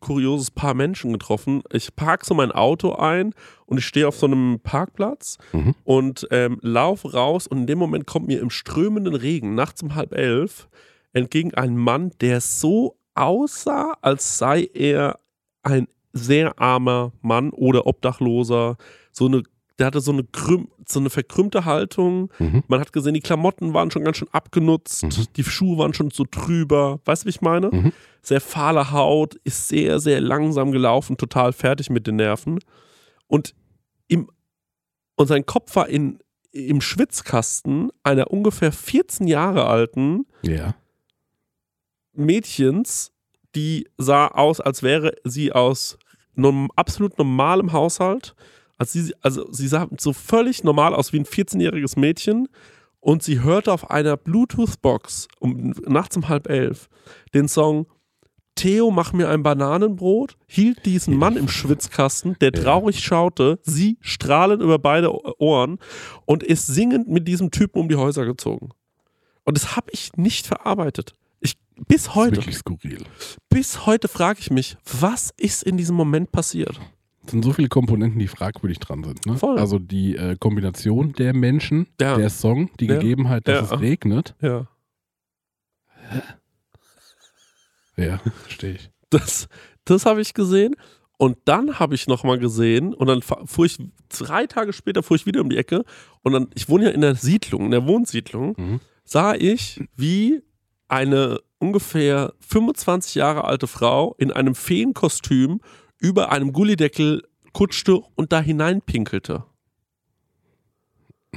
kurioses Paar Menschen getroffen. Ich parke so mein Auto ein und ich stehe auf so einem Parkplatz Mhm. und ähm, laufe raus und in dem Moment kommt mir im strömenden Regen nachts um halb elf entgegen ein Mann, der so aussah, als sei er ein sehr armer Mann oder Obdachloser. So eine, der hatte so eine, krüm, so eine verkrümmte Haltung. Mhm. Man hat gesehen, die Klamotten waren schon ganz schön abgenutzt, Mhm. die Schuhe waren schon so trüber. Weißt du, wie ich meine? Mhm. Sehr fahle Haut, ist sehr, sehr langsam gelaufen, total fertig mit den Nerven. Und, im, und sein Kopf war in, im Schwitzkasten einer ungefähr 14 Jahre alten Ja. Mädchens, die sah aus, als wäre sie aus nom absolut normalem Haushalt. Also sie, also sie sah so völlig normal aus wie ein 14-jähriges Mädchen und sie hörte auf einer Bluetooth-Box um, nachts um halb elf den Song Theo, mach mir ein Bananenbrot, hielt diesen Mann im Schwitzkasten, der traurig schaute, sie strahlend über beide Ohren und ist singend mit diesem Typen um die Häuser gezogen. Und das habe ich nicht verarbeitet. Ich, bis Das ist heute, wirklich skurril. bis heute frage ich mich, was ist in diesem Moment passiert? Es sind so viele Komponenten, die fragwürdig dran sind. Ne? Voll. Also die äh, Kombination der Menschen, Ja. der Song, die Ja. Gegebenheit, dass Ja. es regnet. Ja. Ja, <laughs> verstehe ich. Das, das habe ich gesehen. Und dann habe ich nochmal gesehen und dann fuhr ich, drei Tage später fuhr ich wieder um die Ecke und dann, ich wohne ja in der Siedlung, in der Wohnsiedlung, Mhm. sah ich, wie eine ungefähr 25 Jahre alte Frau in einem Feenkostüm über einem Gullideckel kutschte und da hineinpinkelte.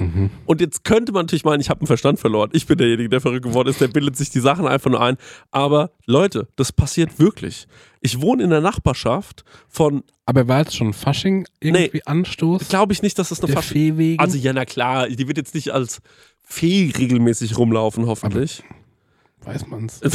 Mhm. Und jetzt könnte man natürlich meinen, ich habe einen Verstand verloren. Ich bin derjenige, der verrückt geworden ist, der bildet sich die Sachen einfach nur ein. Aber Leute, das passiert wirklich. Ich wohne in der Nachbarschaft von, Aber war jetzt schon Fasching irgendwie Anstoß? glaube ich nicht, dass das eine der Fasch Fee wegen? Also ja, na klar, die wird jetzt nicht als Fee regelmäßig rumlaufen, hoffentlich. Weiß man's. <laughs>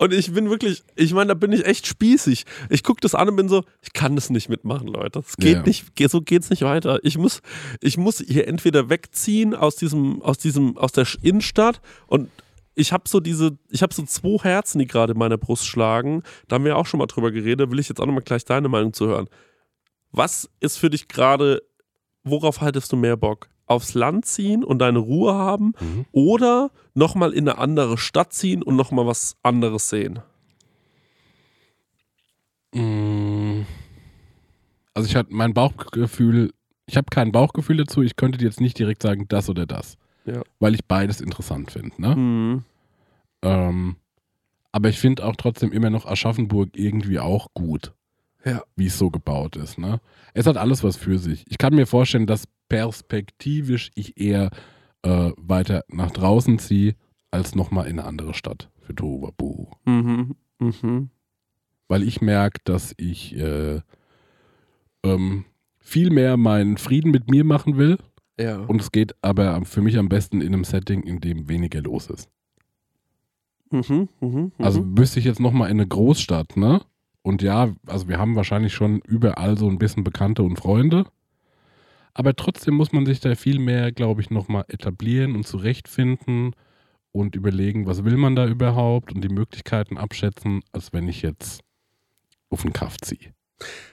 Und ich bin wirklich, ich meine, da bin ich echt spießig. Ich gucke das an und bin so, ich kann das nicht mitmachen, Leute. Das geht Ja. nicht, geht- so geht's nicht weiter. Ich muss, ich muss hier entweder wegziehen aus diesem, aus diesem, aus der Innenstadt und ich habe so diese, ich habe so zwei Herzen, die gerade in meiner Brust schlagen. Da haben wir auch schon mal drüber geredet. Da will ich jetzt auch nochmal gleich deine Meinung zu hören. Was ist für dich gerade, worauf haltest du mehr Bock? Aufs Land ziehen und deine Ruhe haben Mhm. oder nochmal in eine andere Stadt ziehen und nochmal was anderes sehen? Mm. Also ich hatte mein Bauchgefühl, ich habe kein Bauchgefühl dazu, ich könnte dir jetzt nicht direkt sagen, das oder das. Ja. Weil ich beides interessant finde. Ne? Mhm. Ähm, aber ich finde auch trotzdem immer noch Aschaffenburg irgendwie auch gut. Ja. Wie es so gebaut ist. Ne? Es hat alles was für sich. Ich kann mir vorstellen, dass perspektivisch ich eher äh, weiter nach draußen ziehe, als nochmal in eine andere Stadt für Tohuwabohu. Mhm. Mhm. Weil ich merke, dass ich äh, ähm, viel mehr meinen Frieden mit mir machen will. Ja. Und es geht aber für mich am besten in einem Setting, in dem weniger los ist. Mhm. Mhm. Also mhm. müsste ich jetzt nochmal in eine Großstadt, ne? Und ja, also wir haben wahrscheinlich schon überall so ein bisschen Bekannte und Freunde. Aber trotzdem muss man sich da viel mehr, glaube ich, nochmal etablieren und zurechtfinden und überlegen, was will man da überhaupt und die Möglichkeiten abschätzen, als wenn ich jetzt auf den Kaff ziehe.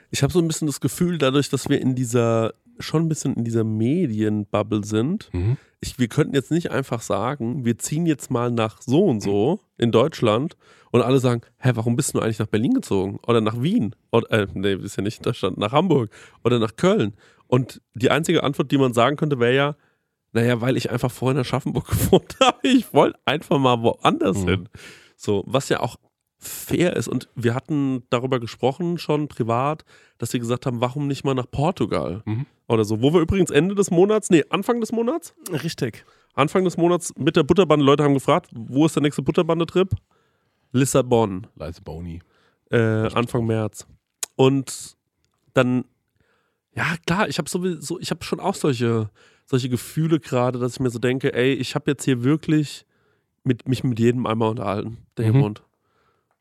ich habe so ein bisschen das Gefühl, dadurch, dass wir in dieser, schon ein bisschen in dieser Medienbubble sind, Mhm. ich, wir könnten jetzt nicht einfach sagen, wir ziehen jetzt mal nach so und so in Deutschland und alle sagen, hä, warum bist du eigentlich nach Berlin gezogen? Oder nach Wien? Oder, äh, nee, ist ja nicht in Deutschland, nach Hamburg oder nach Köln. Und die einzige Antwort, die man sagen könnte, wäre ja, naja, weil ich einfach vorhin in Aschaffenburg <laughs> gewohnt habe. Ich wollte einfach mal woanders Mhm. hin. So, was ja auch fair ist. Und wir hatten darüber gesprochen, schon privat, dass sie gesagt haben, warum nicht mal nach Portugal? Mhm. Oder so. Wo wir übrigens Ende des Monats, nee, Anfang des Monats? Richtig. Anfang des Monats mit der Butterbande, Leute haben gefragt, wo ist der nächste Butterbande-Trip? Lissabon, Leise Boni. äh, Anfang März. Und dann, ja klar, ich habe sowieso, ich habe schon auch solche, solche Gefühle gerade, dass ich mir so denke, ey, ich habe jetzt hier wirklich mit, mich mit jedem einmal unterhalten, der hier Mhm. wohnt.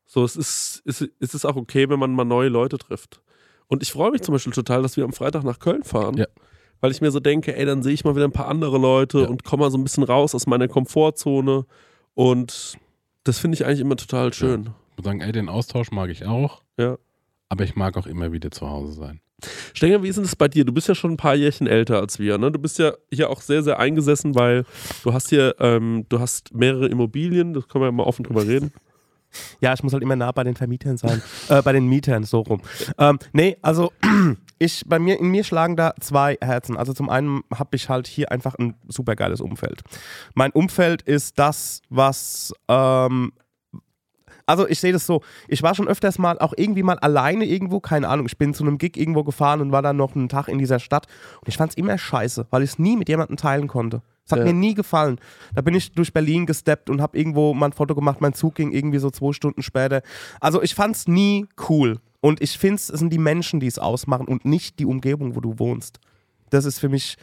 So, es ist, es, es ist auch okay, wenn man mal neue Leute trifft. Und ich freue mich zum Beispiel total, dass wir am Freitag nach Köln fahren. Ja. Weil ich mir so denke, ey, dann sehe ich mal wieder ein paar andere Leute Ja. und komme mal so ein bisschen raus aus meiner Komfortzone. Und das finde ich eigentlich immer total schön. Ich muss sagen, ey, den Austausch mag ich auch. Ja. Aber ich mag auch immer wieder zu Hause sein. Stenger, wie ist denn das bei dir? Du bist ja schon ein paar Jährchen älter als wir, ne? Du bist ja hier auch sehr, sehr eingesessen, weil du hast hier, ähm, du hast mehrere Immobilien, das können wir ja mal offen drüber reden. <laughs> Ja, ich muss halt immer nah bei den Vermietern sein. äh, bei den Mietern, so rum. Ähm, nee, also <clears throat> ich, bei mir, in mir schlagen da zwei Herzen. Also zum einen habe ich halt hier einfach ein super geiles Umfeld. Mein Umfeld ist das, was ähm, also ich sehe das so, ich war schon öfters mal auch irgendwie mal alleine irgendwo, keine Ahnung, ich bin zu einem Gig irgendwo gefahren und war dann noch einen Tag in dieser Stadt und ich fand es immer scheiße, weil ich es nie mit jemandem teilen konnte. Es hat Ja. mir nie gefallen. Da bin ich durch Berlin gesteppt und habe irgendwo mal ein Foto gemacht, mein Zug ging irgendwie so zwei Stunden später. Also ich fand es nie cool und ich finde es sind die Menschen, die es ausmachen und nicht die Umgebung, wo du wohnst. Das ist für mich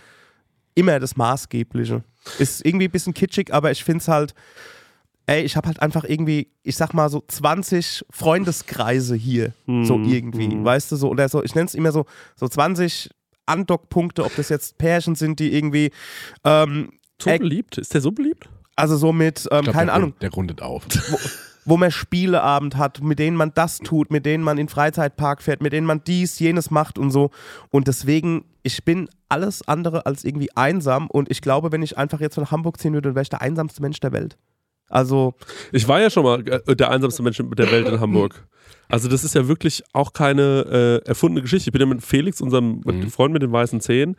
immer das Maßgebliche. Ist irgendwie ein bisschen kitschig, aber ich finde es halt, ey, ich habe halt einfach irgendwie, ich sag mal so 20 Freundeskreise hier, so Mhm, irgendwie, mhm. weißt du, so, oder so, ich nenne es immer so, so 20 Andockpunkte, ob das jetzt Pärchen sind, die irgendwie, ähm, So beliebt? Ist der so beliebt? also so mit, ähm, glaub, keine der, Ahnung, rund- Der rundet auf. Wo man Spieleabend hat, mit denen man das tut, mit denen man in den Freizeitpark fährt, mit denen man dies, jenes macht und so. Und deswegen, ich bin alles andere als irgendwie einsam und ich glaube, wenn ich einfach jetzt nach Hamburg ziehen würde, dann wäre ich der einsamste Mensch der Welt. Also, Ich war ja schon mal äh, der einsamste Mensch der Welt in Hamburg. Also das ist ja wirklich auch keine äh, erfundene Geschichte. Ich bin ja mit Felix, unserem Mhm. Freund mit den weißen Zähnen,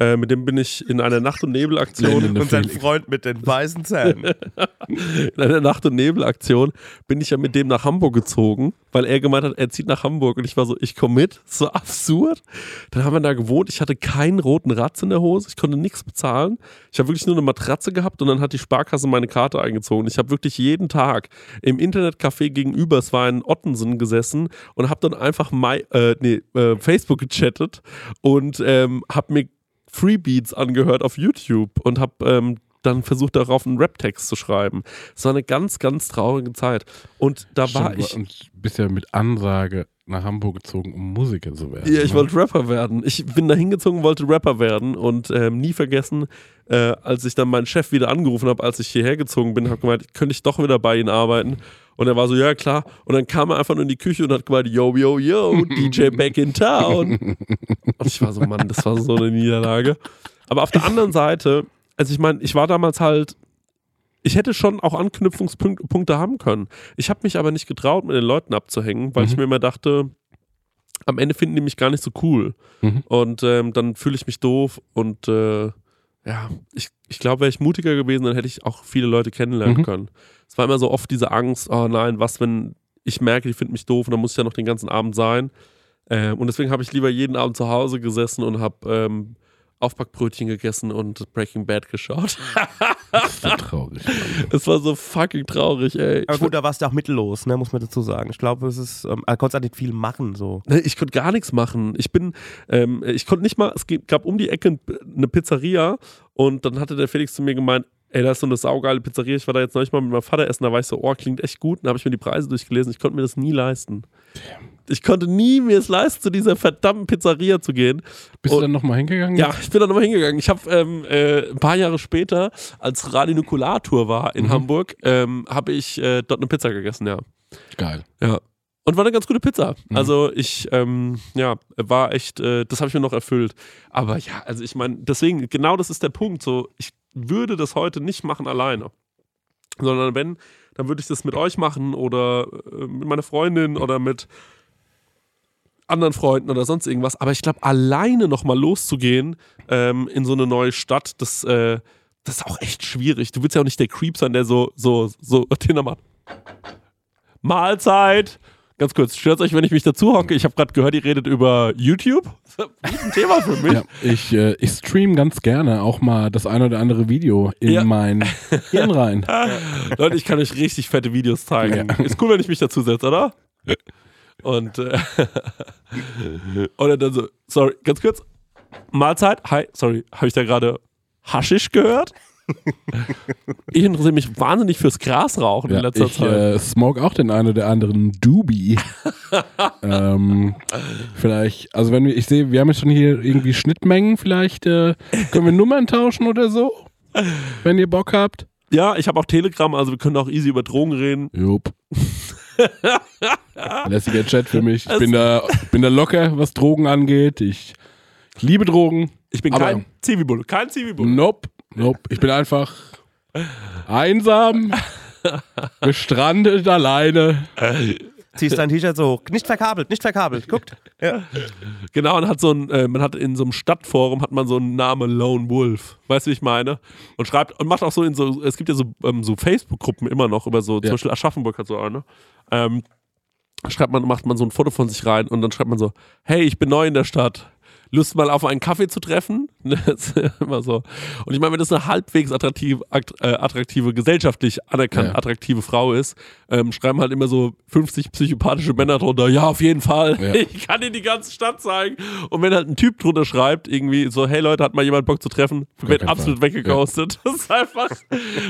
äh, mit dem bin ich in einer Nacht- und Nebelaktion und sein. Freund mit den weißen Zähnen. <laughs> in einer Nacht- und Nebelaktion bin ich ja mit dem nach Hamburg gezogen, weil er gemeint hat, er zieht nach Hamburg und ich war so, ich komme mit. So absurd. Dann haben wir da gewohnt. Ich hatte keinen roten Ratz in der Hose. Ich konnte nichts bezahlen. Ich habe wirklich nur eine Matratze gehabt und dann hat die Sparkasse meine Karte eingezogen. Ich habe wirklich jeden Tag im Internetcafé gegenüber, es war in Ottensen gesessen und habe dann einfach My, äh, nee, äh, Facebook gechattet und ähm, habe mir Freebeats angehört auf YouTube und habe ähm, dann versucht darauf einen Rap-Text zu schreiben. Es war eine ganz, ganz traurige Zeit. Und da war Stimmt, ich. Und bist ja mit Ansage nach Hamburg gezogen, um Musiker zu werden. Ja, ich ne? wollte Rapper werden. Ich bin da hingezogen, wollte Rapper werden und ähm, nie vergessen, äh, als ich dann meinen Chef wieder angerufen habe, als ich hierher gezogen bin, habe gemeint, könnte ich doch wieder bei Ihnen arbeiten. Und er war so, ja klar. Und dann kam er einfach nur in die Küche und hat gemeint, yo, yo, yo, <laughs> DJ back in town. Und ich war so, Mann, das war so eine Niederlage. Aber auf der anderen Seite, also ich meine, ich war damals halt, ich hätte schon auch Anknüpfungspunkte haben können. Ich habe mich aber nicht getraut, mit den Leuten abzuhängen, weil ich Mhm. mir immer dachte, am Ende finden die mich gar nicht so cool. Mhm. Und ähm, dann fühle ich mich doof und äh, ja, ich, ich glaube, wäre ich mutiger gewesen, dann hätte ich auch viele Leute kennenlernen Mhm. können. Es war immer so oft diese Angst, oh nein, was, wenn ich merke, die finden mich doof und dann muss ich ja noch den ganzen Abend sein. Ähm, und deswegen habe ich lieber jeden Abend zu Hause gesessen und habe ähm, Aufbackbrötchen gegessen und Breaking Bad geschaut. Das so traurig. Es <laughs> war so fucking traurig, ey. Aber gut, da warst du auch mittellos, ne, muss man dazu sagen. Ich glaube, es ist, ähm, er konnte auch nicht viel machen, so. Nee, Ich konnte gar nichts machen. Ich bin, ähm, ich konnte nicht mal, es gab um die Ecke eine Pizzeria und dann hatte der Felix zu mir gemeint, ey, da ist so eine saugeile Pizzeria. Ich war da jetzt neulich mal mit meinem Vater essen, da war ich so, oh, klingt echt gut. Dann habe ich mir die Preise durchgelesen. Ich konnte mir das nie leisten. Ich konnte nie mir es leisten, zu dieser verdammten Pizzeria zu gehen. Bist du Und- dann nochmal hingegangen? Ja, ich bin da nochmal hingegangen. Ich habe ähm, äh, ein paar Jahre später, als Radio Nukular-Tour war in Mhm. Hamburg, ähm, habe ich äh, dort eine Pizza gegessen, ja. Geil. Ja. Und war eine ganz gute Pizza. Mhm. Also ich, ähm, ja, war echt, äh, das habe ich mir noch erfüllt. Aber ja, also ich meine, deswegen, genau das ist der Punkt. So, ich würde das heute nicht machen alleine. Sondern wenn, dann würde ich das mit euch machen oder äh, mit meiner Freundin oder mit anderen Freunden oder sonst irgendwas. Aber ich glaube, alleine nochmal loszugehen ähm, in so eine neue Stadt, das, äh, das ist auch echt schwierig. Du willst ja auch nicht der Creep sein, der so, so, so, <laughs> den macht. Mahlzeit. Ganz kurz, stört euch, wenn ich mich dazu hocke? Ich habe gerade gehört, ihr redet über YouTube. Das <laughs> ist ein Thema für mich. Ja, ich, äh, ich stream ganz gerne auch mal das ein oder andere Video in Ja. mein <laughs> Hirn rein. Leute, ich kann euch richtig fette Videos zeigen. Ist cool, wenn ich mich dazu setze, oder? Und äh, <laughs> oder dann so, sorry, ganz kurz. Mahlzeit. Hi, sorry, habe ich da gerade Haschisch gehört? <laughs> Ich interessiere mich wahnsinnig fürs Grasrauchen in Ja, letzter ich Zeit. äh, smoke auch den einen oder anderen Doobie. <laughs> ähm, vielleicht, also wenn wir, ich sehe, wir haben jetzt schon hier irgendwie Schnittmengen, vielleicht äh, können wir Nummern tauschen oder so, wenn ihr Bock habt. ja, ich habe auch Telegram, also wir können auch easy über Drogen reden. Jupp. <laughs> Lässiger Chat für mich. Ich bin da, bin da locker, was Drogen angeht. Ich liebe Drogen. Ich bin kein Zivibulle, kein Zivibulle. Nope, nope. Ich bin einfach einsam, <laughs> gestrandet alleine. Ziehst dein T-Shirt so hoch. Nicht verkabelt, nicht verkabelt. Guckt. Ja. Genau, und hat so ein, äh, man hat in so einem Stadtforum hat man so einen Namen Lone Wolf. Weißt du, wie ich meine? Und schreibt und macht auch so in so, es gibt ja so, ähm, so Facebook-Gruppen immer noch über so, zum Ja. Beispiel Aschaffenburg hat so eine. Ähm, schreibt man, macht man so ein Foto von sich rein und dann schreibt man so, hey, ich bin neu in der Stadt. Lust mal auf einen Kaffee zu treffen. <laughs> Das ist immer so. Und ich meine, wenn das eine halbwegs attraktive, akt- äh, attraktive gesellschaftlich anerkannt Ja. attraktive Frau ist, ähm, schreiben halt immer so 50 psychopathische Männer drunter, ja, auf jeden Fall. Ja. <laughs> Ich kann dir die ganze Stadt zeigen. Und wenn halt ein Typ drunter schreibt, irgendwie so, hey Leute, hat mal jemand Bock zu treffen, wird absolut Fall. weggeghostet. <laughs> Das ist einfach,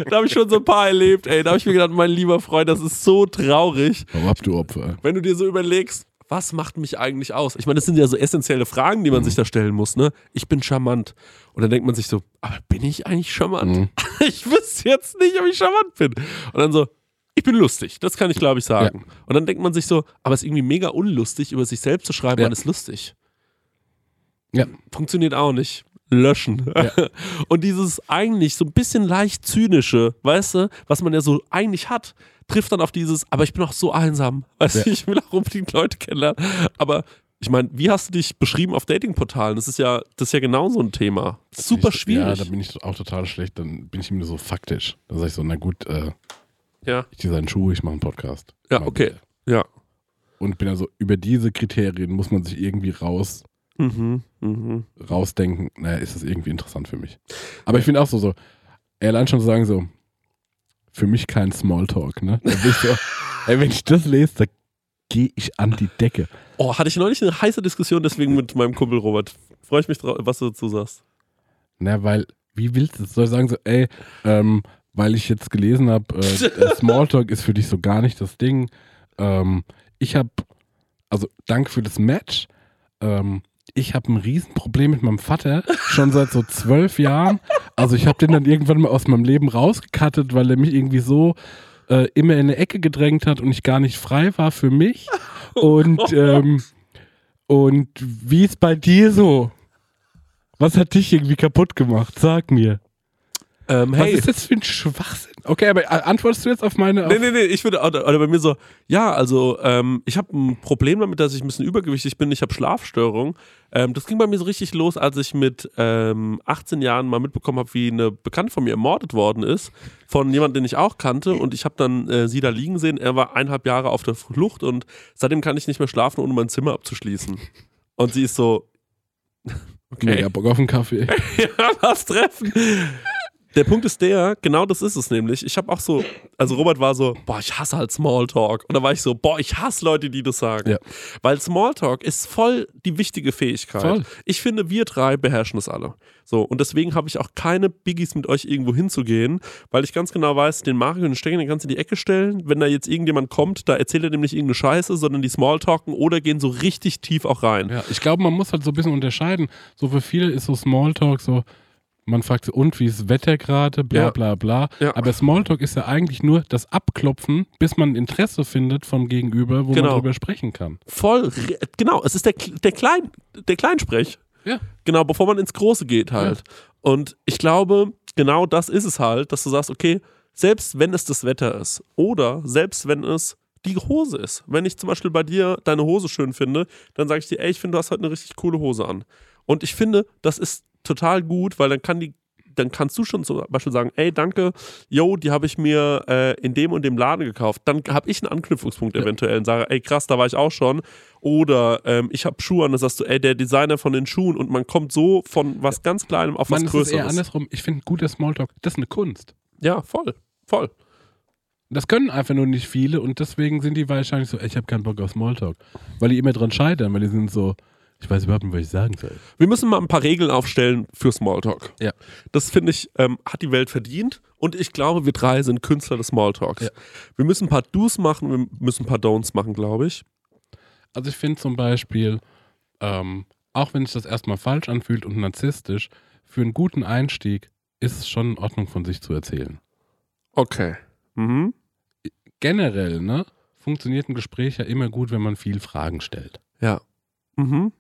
da habe ich schon so ein paar erlebt, ey. Da habe ich mir gedacht, mein lieber Freund, das ist so traurig Hau ab, du Opfer. wenn du dir so überlegst, was macht mich eigentlich aus? Ich meine, das sind ja so essentielle Fragen, die man sich da stellen muss, ne? Ich bin charmant. Und dann denkt man sich so, aber bin ich eigentlich charmant? Mhm. <laughs> Ich wüsste jetzt nicht, ob ich charmant bin. Und dann so, ich bin lustig. Das kann ich, glaube ich, sagen. Und dann denkt man sich so, aber es ist irgendwie mega unlustig, über sich selbst zu schreiben, Ja. man ist lustig. Ja. Funktioniert auch nicht. Löschen. <laughs> Und dieses eigentlich so ein bisschen leicht zynische, weißt du, was man ja so eigentlich hat, trifft dann auf dieses, aber ich bin auch so einsam. Weißt du, Ja. ich will auch unbedingt Leute kennenlernen. Aber ich meine, wie hast du dich beschrieben auf Datingportalen? Das ist ja, das ist ja genau so ein Thema. Super Ich- Ja, schwierig. da bin ich auch total schlecht. Dann bin ich immer so faktisch. Dann sage ich so, na gut, äh, Ja, ich design Schuhe, ich mache einen Podcast. ja, Mal okay. wieder. Ja. Und bin also, über diese Kriterien muss man sich irgendwie raus, Mhm, mhm. rausdenken. Naja, ist das irgendwie interessant für mich. Aber ich finde auch so, so, allein schon zu sagen so, für mich kein Smalltalk, ne? So, ey, wenn ich das lese, da gehe ich an die Decke. Oh, hatte ich neulich eine heiße Diskussion deswegen mit meinem Kumpel Robert. Freue ich mich drauf, was du dazu sagst. Na, weil, wie willst du das? Soll ich sagen so, ey, ähm, weil ich jetzt gelesen habe, äh, äh, <laughs> Smalltalk ist für dich so gar nicht das Ding. Ähm, ich habe, also danke für das Match. Ähm, ich habe ein Riesenproblem mit meinem Vater, schon seit so zwölf Jahren. Also ich habe den dann irgendwann mal aus meinem Leben rausgekattet, weil er mich irgendwie so äh, immer in eine Ecke gedrängt hat und ich gar nicht frei war für mich. <laughs> Und, ähm, und wie ist bei dir so? Was hat dich irgendwie kaputt gemacht? Sag mir. Ähm, Was hey, ist das für ein Schwachsinn? Okay, aber äh, antwortest du jetzt auf meine. Nee, Auf nee, nee, ich würde, oder bei mir so, ja, also ähm, ich habe ein Problem damit, dass ich ein bisschen übergewichtig bin, ich habe Schlafstörungen. Ähm, das ging bei mir so richtig los, als ich mit ähm, 18 Jahren mal mitbekommen habe, wie eine Bekannte von mir ermordet worden ist, von jemandem, den ich auch kannte und ich habe dann äh, sie da liegen sehen, er war eineinhalb Jahre auf der Flucht und seitdem kann ich nicht mehr schlafen, ohne mein Zimmer abzuschließen. Und sie ist so, <laughs> okay. Mega Bock auf einen Kaffee. <laughs> ja, was treffen. Der Punkt ist der, genau das ist es nämlich. Ich habe auch so, also Robert war so, boah, ich hasse halt Smalltalk. Und da war ich so, boah, ich hasse Leute, die das sagen. Ja. Weil Smalltalk ist voll die wichtige Fähigkeit. Voll. Ich finde, wir drei beherrschen das alle. So, und deswegen habe ich auch keine Biggies mit euch irgendwo hinzugehen, weil ich ganz genau weiß, den Mario und den Stecken, den kannst du in die Ecke stellen. Wenn da jetzt irgendjemand kommt, da erzählt er nämlich irgendeine Scheiße, sondern die Smalltalken oder gehen so richtig tief auch rein. Ja, ich glaube, man muss halt so ein bisschen unterscheiden. So für viele ist so Smalltalk so, man fragt so, und wie ist das Wetter gerade, bla Ja. bla bla. Ja. Aber Smalltalk ist ja eigentlich nur das Abklopfen, bis man Interesse findet vom Gegenüber, wo Genau. man drüber sprechen kann. voll, genau, es ist der, der, Klein, der Kleinsprech. Ja. Genau, bevor man ins Große geht halt. Und ich glaube, genau das ist es halt, dass du sagst, okay, selbst wenn es das Wetter ist oder selbst wenn es die Hose ist. Wenn ich zum Beispiel bei dir deine Hose schön finde, dann sage ich dir, ey, ich finde, du hast heute eine richtig coole Hose an. Und ich finde, das ist total gut, weil dann kann die dann kannst du schon zum Beispiel sagen, ey, danke, yo, die habe ich mir äh, in dem und dem Laden gekauft. Dann habe ich einen Anknüpfungspunkt eventuell und sage, ey, krass, da war ich auch schon. Oder ähm, ich habe Schuhe an, dann sagst du, ey, der Designer von den Schuhen und man kommt so von was ganz Kleinem auf was Man, es ist eher Größeres. andersrum. Ich finde, guter Smalltalk, das ist eine Kunst. Ja, voll, voll. Das können einfach nur nicht viele und deswegen sind die wahrscheinlich so, ey, ich habe keinen Bock auf Smalltalk. Weil die immer dran scheitern, weil die sind so, ich weiß überhaupt nicht, was ich sagen soll. Wir müssen mal ein paar Regeln aufstellen für Smalltalk. Ja. Das finde ich, ähm, hat die Welt verdient. Und ich glaube, wir drei sind Künstler des Smalltalks. Ja. Wir müssen ein paar Do's machen, wir müssen ein paar Don'ts machen, glaube ich. Also ich finde zum Beispiel, ähm, auch wenn sich das erstmal falsch anfühlt und narzisstisch, für einen guten Einstieg ist es schon in Ordnung von sich zu erzählen. Okay. Mhm. Generell, ne, funktioniert ein Gespräch ja immer gut, wenn man viel Fragen stellt. Ja. Mhm.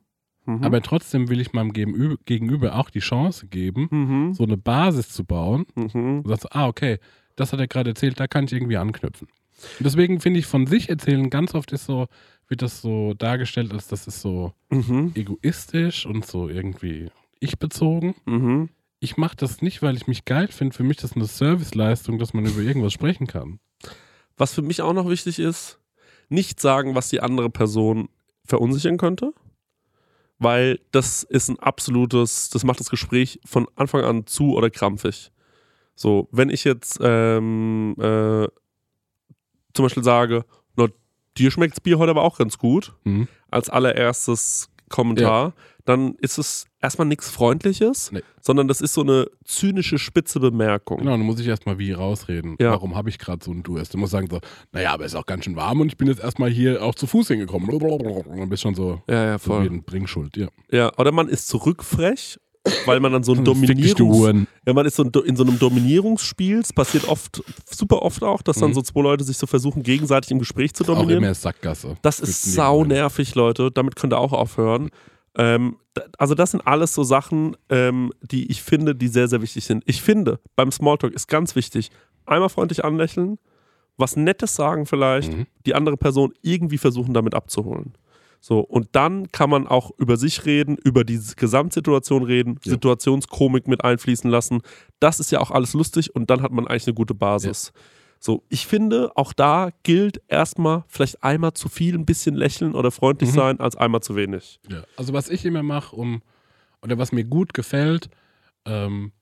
Mhm. Aber trotzdem will ich meinem Gegenüber, auch die Chance geben, Mhm. so eine Basis zu bauen. Mhm. Und sagst, so, ah, okay, das hat er gerade erzählt, da kann ich irgendwie anknüpfen. Und deswegen finde ich von sich erzählen, ganz oft ist so, wird das so dargestellt, als das ist so Mhm. egoistisch und so irgendwie ich-bezogen. Mhm. Ich mache das nicht, weil ich mich geil finde. Für mich ist das eine Serviceleistung, dass man über irgendwas sprechen kann. Was für mich auch noch wichtig ist, nicht sagen, was die andere Person verunsichern könnte. Weil das ist ein absolutes, das macht das Gespräch von Anfang an zu oder krampfig. So, wenn ich jetzt ähm, äh, zum Beispiel sage, na, dir schmeckt das Bier heute aber auch ganz gut, Mhm. als allererstes Kommentar, dann ist es erstmal nichts Freundliches, Nee. sondern das ist so eine zynische, spitze Bemerkung. Genau, dann muss ich erstmal wie rausreden. Ja. Warum habe ich gerade so einen Durst? Du musst sagen so, naja, aber es ist auch ganz schön warm und ich bin jetzt erstmal hier auch zu Fuß hingekommen. Und dann bist du schon so, Ja, ja, so wie voll. ein Bringschuld, ja. Ja, oder man ist zurückfrech, weil man dann so ein <laughs> du Dominierungs... Ja, man ist so ein, in so einem Dominierungsspiel. Es passiert oft, super oft auch, dass dann Mhm. so zwei Leute sich so versuchen, gegenseitig im Gespräch zu Auch dominieren. immer Sackgasse. Das ist sau nervig, Leute. Damit könnt ihr auch aufhören. Ähm, also das sind alles so Sachen, ähm, die ich finde, die sehr, sehr wichtig sind. Ich finde, beim Smalltalk ist ganz wichtig, einmal freundlich anlächeln, was Nettes sagen vielleicht, Mhm. die andere Person irgendwie versuchen, damit abzuholen. So, und dann kann man auch über sich reden, über die Gesamtsituation reden, Ja. Situationskomik mit einfließen lassen. Das ist ja auch alles lustig und dann hat man eigentlich eine gute Basis. So, ich finde, auch da gilt erstmal vielleicht einmal zu viel ein bisschen lächeln oder freundlich Mhm. sein, als einmal zu wenig. Ja. Also was ich immer mache, um, oder was mir gut gefällt, ähm,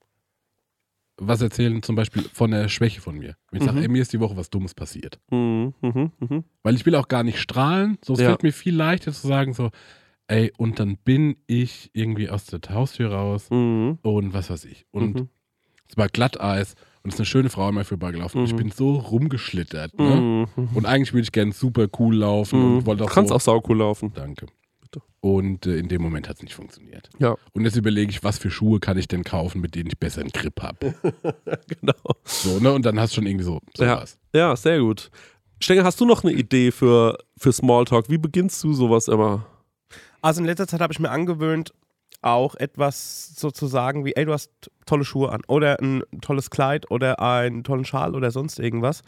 was erzählen zum Beispiel von der Schwäche von mir. Wenn ich sage, Mhm. ey, mir ist die Woche was Dummes passiert. Mhm, mhm, mhm. Weil ich will auch gar nicht strahlen. So, es Ja. fällt mir viel leichter zu sagen, so, ey, und dann bin ich irgendwie aus der Haustür raus Mhm. und was weiß ich. Und Mhm. es war Glatteis und es ist eine schöne Frau an mir vorbeigelaufen. Und Ich Mhm. bin so rumgeschlittert. Ne? Mhm. Und eigentlich würde ich gerne super cool laufen Mhm. und wollte Du auch kannst so, auch saucool laufen. Danke. Bitte. Und äh, in dem Moment hat es nicht funktioniert. Ja. Und jetzt überlege ich, was für Schuhe kann ich denn kaufen, mit denen ich besser einen Grip habe. <laughs> Genau. So, ne? Und dann hast du schon irgendwie so sowas. Ja, sehr gut. Stenger, hast du noch eine Idee für, für Smalltalk? Wie beginnst du sowas immer? Also in letzter Zeit habe ich mir angewöhnt, auch etwas so zu sagen wie, ey, du hast tolle Schuhe an oder ein tolles Kleid oder einen tollen Schal oder sonst irgendwas.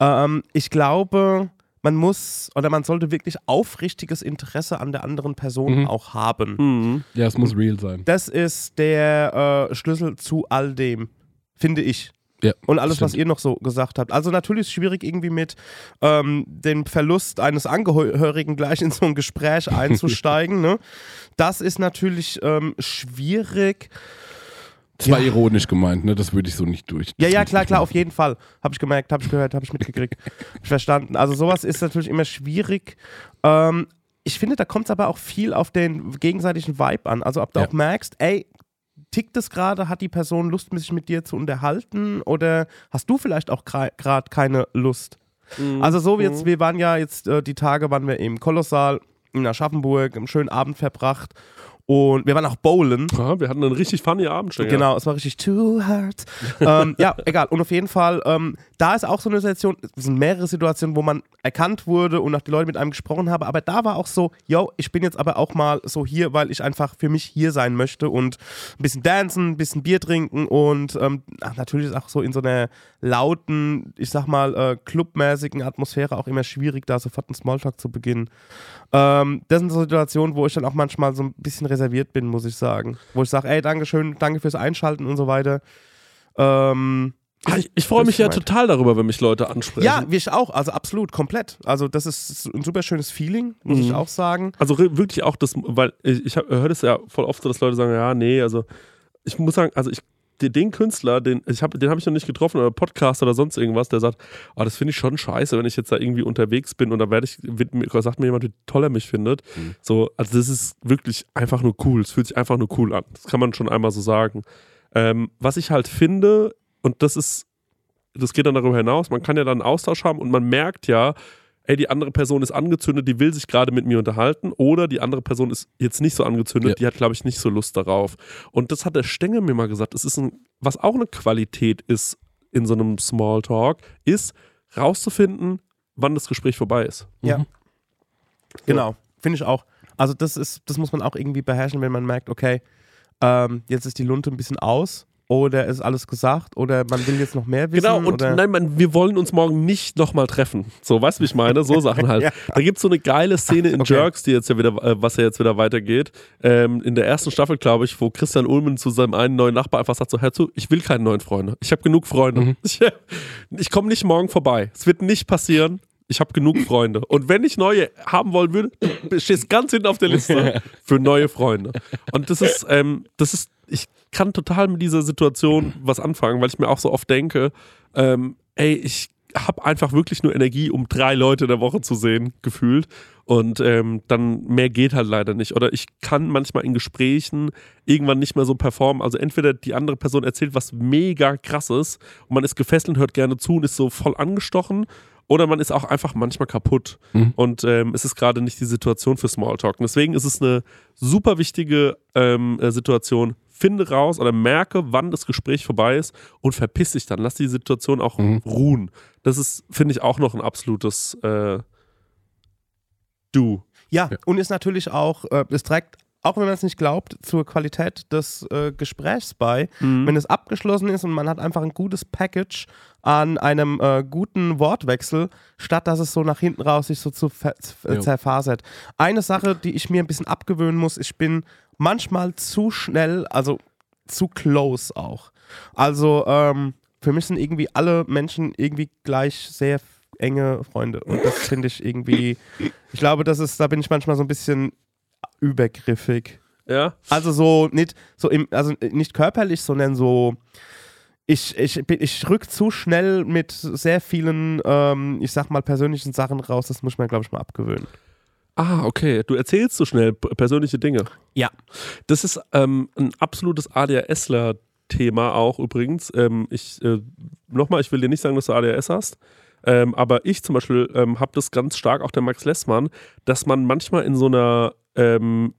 Ähm, ich glaube, man muss oder man sollte wirklich aufrichtiges Interesse an der anderen Person Mhm. auch haben. Mhm. Ja, es muss real sein. Das ist der äh, Schlüssel zu all dem, finde ich. Ja, Und alles, was stimmt. ihr noch so gesagt habt. Also natürlich ist es schwierig, irgendwie mit ähm, dem Verlust eines Angehörigen gleich in so ein Gespräch <laughs> einzusteigen. ne? Das ist natürlich ähm, schwierig. Das war Ja. ironisch gemeint, ne? Das würde ich so nicht durch. Ja, ja, klar, klar, auf jeden Fall. Habe ich gemerkt, habe ich gehört, habe ich mitgekriegt. <laughs> hab ich verstanden. Also sowas ist natürlich immer schwierig. Ähm, ich finde, da kommt es aber auch viel auf den gegenseitigen Vibe an. Also ob du Ja. auch merkst, ey, tickt es gerade, hat die Person Lust, sich mit dir zu unterhalten oder hast du vielleicht auch gerade keine Lust? Mhm. Also so wie jetzt, wir waren ja jetzt, äh, die Tage waren wir im Kolossal in Aschaffenburg, einen schönen Abend verbracht und wir waren auch bowlen. Ja, wir hatten einen richtig funny Abend, Stenger. Genau, es war richtig too hard. <laughs> ähm, ja, egal. Und auf jeden Fall, ähm, da ist auch so eine Situation, es sind mehrere Situationen, wo man erkannt wurde und auch die Leute mit einem gesprochen haben, aber da war auch so, yo, ich bin jetzt aber auch mal so hier, weil ich einfach für mich hier sein möchte und ein bisschen dancen, ein bisschen Bier trinken und ähm, ach, natürlich ist auch so in so einer lauten, ich sag mal, äh, clubmäßigen Atmosphäre auch immer schwierig, da sofort einen Smalltalk zu beginnen. Ähm, das sind so Situationen, wo ich dann auch manchmal so ein bisschen reserviert bin, muss ich sagen. Wo ich sage, ey, Dankeschön, danke fürs Einschalten und so weiter. Ähm, Ah, ich ich freue mich ja total darüber, wenn mich Leute ansprechen. ja, ich auch, also absolut, komplett. Also das ist ein super schönes Feeling, muss ich Mhm. auch sagen. Also wirklich auch das, weil ich, ich höre das ja voll oft so, dass Leute sagen, ja, nee, also ich muss sagen, also ich den, Künstler, den ich habe, den habe ich noch nicht getroffen oder Podcast oder sonst irgendwas, der sagt, ah, das finde ich schon scheiße, wenn ich jetzt da irgendwie unterwegs bin und da werde ich, sagt mir jemand, wie toll er mich findet. Mhm. So, also das ist wirklich einfach nur cool. Es fühlt sich einfach nur cool an. Das kann man schon einmal so sagen. Ähm, was ich halt finde, und das ist, das geht dann darüber hinaus, man kann ja dann einen Austausch haben und man merkt ja, ey, die andere Person ist angezündet, die will sich gerade mit mir unterhalten oder die andere Person ist jetzt nicht so angezündet, Ja. die hat, glaube ich, nicht so Lust darauf. Und das hat der Stengel mir mal gesagt, es ist ein, was auch eine Qualität ist in so einem Smalltalk, ist rauszufinden, wann das Gespräch vorbei ist. Ja. Mhm. Genau, finde ich auch. Also das ist, das muss man auch irgendwie beherrschen, wenn man merkt, okay, ähm, jetzt ist die Lunte ein bisschen aus oder ist alles gesagt oder man will jetzt noch mehr wissen. Genau, und oder nein, man, wir wollen uns morgen nicht nochmal treffen. So, weißt du, wie ich meine? So Sachen halt. <laughs> Ja. Da gibt es so eine geile Szene in <laughs> Okay. Jerks, die jetzt ja wieder, äh, was ja jetzt wieder weitergeht. Ähm, in der ersten Staffel, glaube ich, wo Christian Ulmen zu seinem einen neuen Nachbar einfach sagt: so, Hör zu, ich will keine neuen Freunde. Ich habe genug Freunde. Mhm. <laughs> Ich, ich komme nicht morgen vorbei. Es wird nicht passieren. Ich habe genug Freunde. Und wenn ich neue haben wollen würde, du stehst ganz hinten auf der Liste für neue Freunde. Und das ist, ähm, das ist, ich kann total mit dieser Situation was anfangen, weil ich mir auch so oft denke, ähm, ey, ich habe einfach wirklich nur Energie, um drei Leute in der Woche zu sehen, gefühlt. Und ähm, dann mehr geht halt leider nicht. Oder ich kann manchmal in Gesprächen irgendwann nicht mehr so performen. Also entweder die andere Person erzählt was mega krasses und man ist gefesselt, hört gerne zu und ist so voll angestochen. Oder man ist auch einfach manchmal kaputt. Mhm. Und ähm, es ist gerade nicht die Situation für Smalltalk. Und deswegen ist es eine super wichtige ähm, äh, Situation. Finde raus oder merke, wann das Gespräch vorbei ist und verpiss dich dann. Lass die Situation auch Mhm. ruhen. Das ist, finde ich, auch noch ein absolutes äh, Du. Ja, und ist natürlich auch, äh, es trägt, auch wenn man es nicht glaubt, zur Qualität des äh, Gesprächs bei. Mhm. Wenn es abgeschlossen ist und man hat einfach ein gutes Package an einem äh, guten Wortwechsel, statt dass es so nach hinten raus sich so zu Jo. zerfasert. Eine Sache, die ich mir ein bisschen abgewöhnen muss, ich bin manchmal zu schnell, also zu close auch. Also ähm, für mich sind irgendwie alle Menschen irgendwie gleich sehr enge Freunde und das finde ich irgendwie, ich glaube, das ist, da bin ich manchmal so ein bisschen übergriffig. Ja. Also so nicht so im, also nicht körperlich, sondern so ich, ich, bin- ich rück zu schnell mit sehr vielen, ähm, ich sag mal, persönlichen Sachen raus. Das muss ich mir, glaube ich, mal abgewöhnen. Ah, okay. Du erzählst so schnell persönliche Dinge. Ja. Das ist ähm, ein absolutes ADHSler-Thema auch übrigens. Ähm, ich, äh, nochmal, ich will dir nicht sagen, dass du ADHS hast. Ähm, aber ich zum Beispiel ähm, habe das ganz stark, auch der Max Lessmann, dass man manchmal in so einer ähm,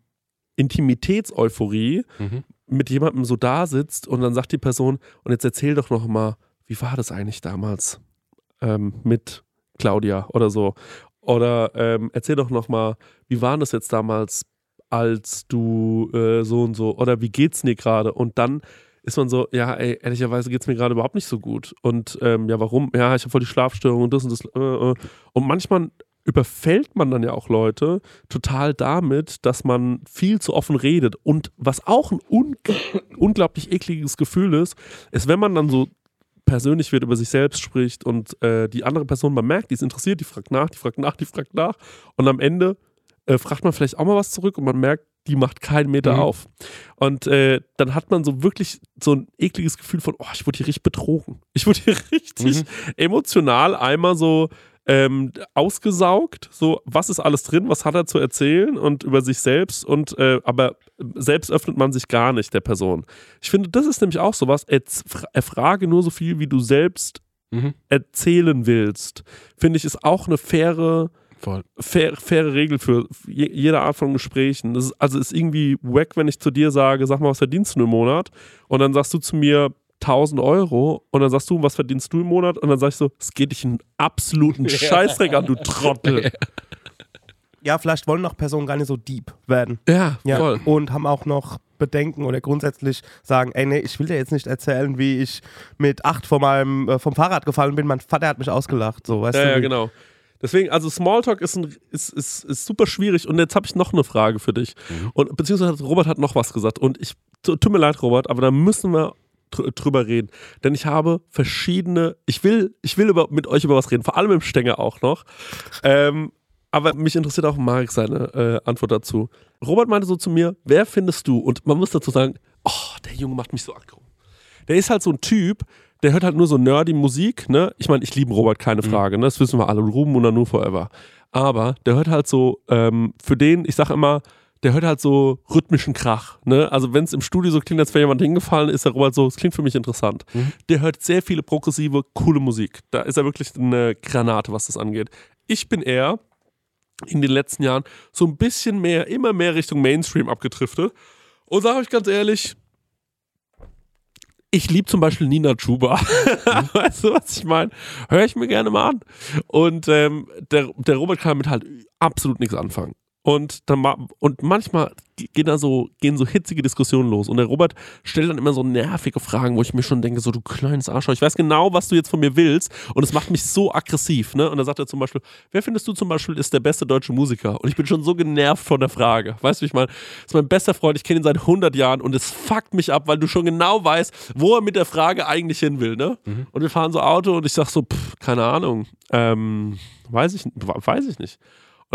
Intimitätseuphorie Mhm. mit jemandem so da sitzt und dann sagt die Person, und jetzt erzähl doch noch mal, wie war das eigentlich damals ähm, mit Claudia oder so? Oder ähm, erzähl doch noch mal, wie war das jetzt damals, als du äh, so und so, oder wie geht's dir gerade? Und dann ist man so, ja, ey, ehrlicherweise geht's mir gerade überhaupt nicht so gut. Und ähm, ja, warum? Ja, ich habe voll die Schlafstörung und das und das. Äh, äh. Und manchmal überfällt man dann ja auch Leute total damit, dass man viel zu offen redet. Und was auch ein un unglaublich ekliges Gefühl ist, ist, wenn man dann so persönlich wird, über sich selbst spricht und äh, die andere Person, man merkt, die ist interessiert, die fragt nach, die fragt nach, die fragt nach. Und am Ende äh, fragt man vielleicht auch mal was zurück und man merkt, die macht keinen Meter Mhm. auf. Und äh, dann hat man so wirklich so ein ekliges Gefühl von, oh, ich wurde hier richtig betrogen. Ich wurde hier <laughs> richtig emotional einmal so ähm, ausgesaugt, so was ist alles drin, was hat er zu erzählen und über sich selbst und äh, aber selbst öffnet man sich gar nicht der Person. Ich finde, das ist nämlich auch sowas, erfrage nur so viel, wie du selbst Mhm. erzählen willst. Finde ich, ist auch eine faire, Voll. faire, Regel für je, jede Art von Gesprächen. Ist, also ist irgendwie wack, wenn ich zu dir sage, sag mal, was verdienst du im Monat? Und dann sagst du zu mir 1000 Euro und dann sagst du, was verdienst du im Monat? Und dann sag ich so, es geht dich einen absoluten <laughs> Scheißdreck an, du Trottel. <laughs> Ja, vielleicht wollen noch Personen gar nicht so deep werden. Ja, Ja. voll. Und haben auch noch Bedenken oder grundsätzlich sagen, ey, nee, ich will dir jetzt nicht erzählen, wie ich mit acht von meinem, äh, vom Fahrrad gefallen bin. Mein Vater hat mich ausgelacht. So, weißt Ja, du? ja, wie- genau. Deswegen, also Smalltalk ist, ein, ist, ist, ist super schwierig. Und jetzt habe ich noch eine Frage für dich. Und beziehungsweise Robert hat noch was gesagt. Und ich, tu- tut mir leid, Robert, aber da müssen wir drüber reden. Denn ich habe verschiedene, ich will, ich will über, mit euch über was reden, vor allem im Stänger auch noch. Ähm, aber mich interessiert auch Marek seine äh, Antwort dazu. Robert meinte so zu mir, wer findest du? Und man muss dazu sagen, oh, der Junge macht mich so aggro. Der ist halt so ein Typ, der hört halt nur so nerdy Musik, ne? Ich meine, ich liebe Robert, keine Frage, ne? Das wissen wir alle. Ruben und Nanu forever. Aber der hört halt so, ähm, für den, ich sag immer, der hört halt so rhythmischen Krach, ne? Also wenn es im Studio so klingt, als wäre jemand hingefallen, ist der Robert so, es klingt für mich interessant. Der hört sehr viele progressive, coole Musik. Da ist er wirklich eine Granate, was das angeht. Ich bin eher in den letzten Jahren so ein bisschen mehr, immer mehr Richtung Mainstream abgedriftet. Und sage euch ganz ehrlich, ich liebe zum Beispiel Nina Chuba. <laughs> weißt du, was ich meine? Höre ich mir gerne mal an. Und ähm, der, der Robert kann damit halt absolut nichts anfangen. Und, dann und manchmal gehen da so, gehen so hitzige Diskussionen los. Und der Robert stellt dann immer so nervige Fragen, wo ich mir schon denke, so du kleines Arschloch, ich weiß genau, was du jetzt von mir willst. Und es macht mich so aggressiv. Ne? Und dann sagt er zum Beispiel, wer findest du zum Beispiel ist der beste deutsche Musiker? Und ich bin schon so genervt von der Frage. Weißt du, wie ich meine? Das ist mein bester Freund, ich kenne ihn seit 100 Jahren und es fuckt mich ab, weil du schon genau weißt, wo er mit der Frage eigentlich hin will. Ne? Und wir fahren so Auto und ich sag so, pff, keine Ahnung. Ähm, weiß ich, weiß ich nicht.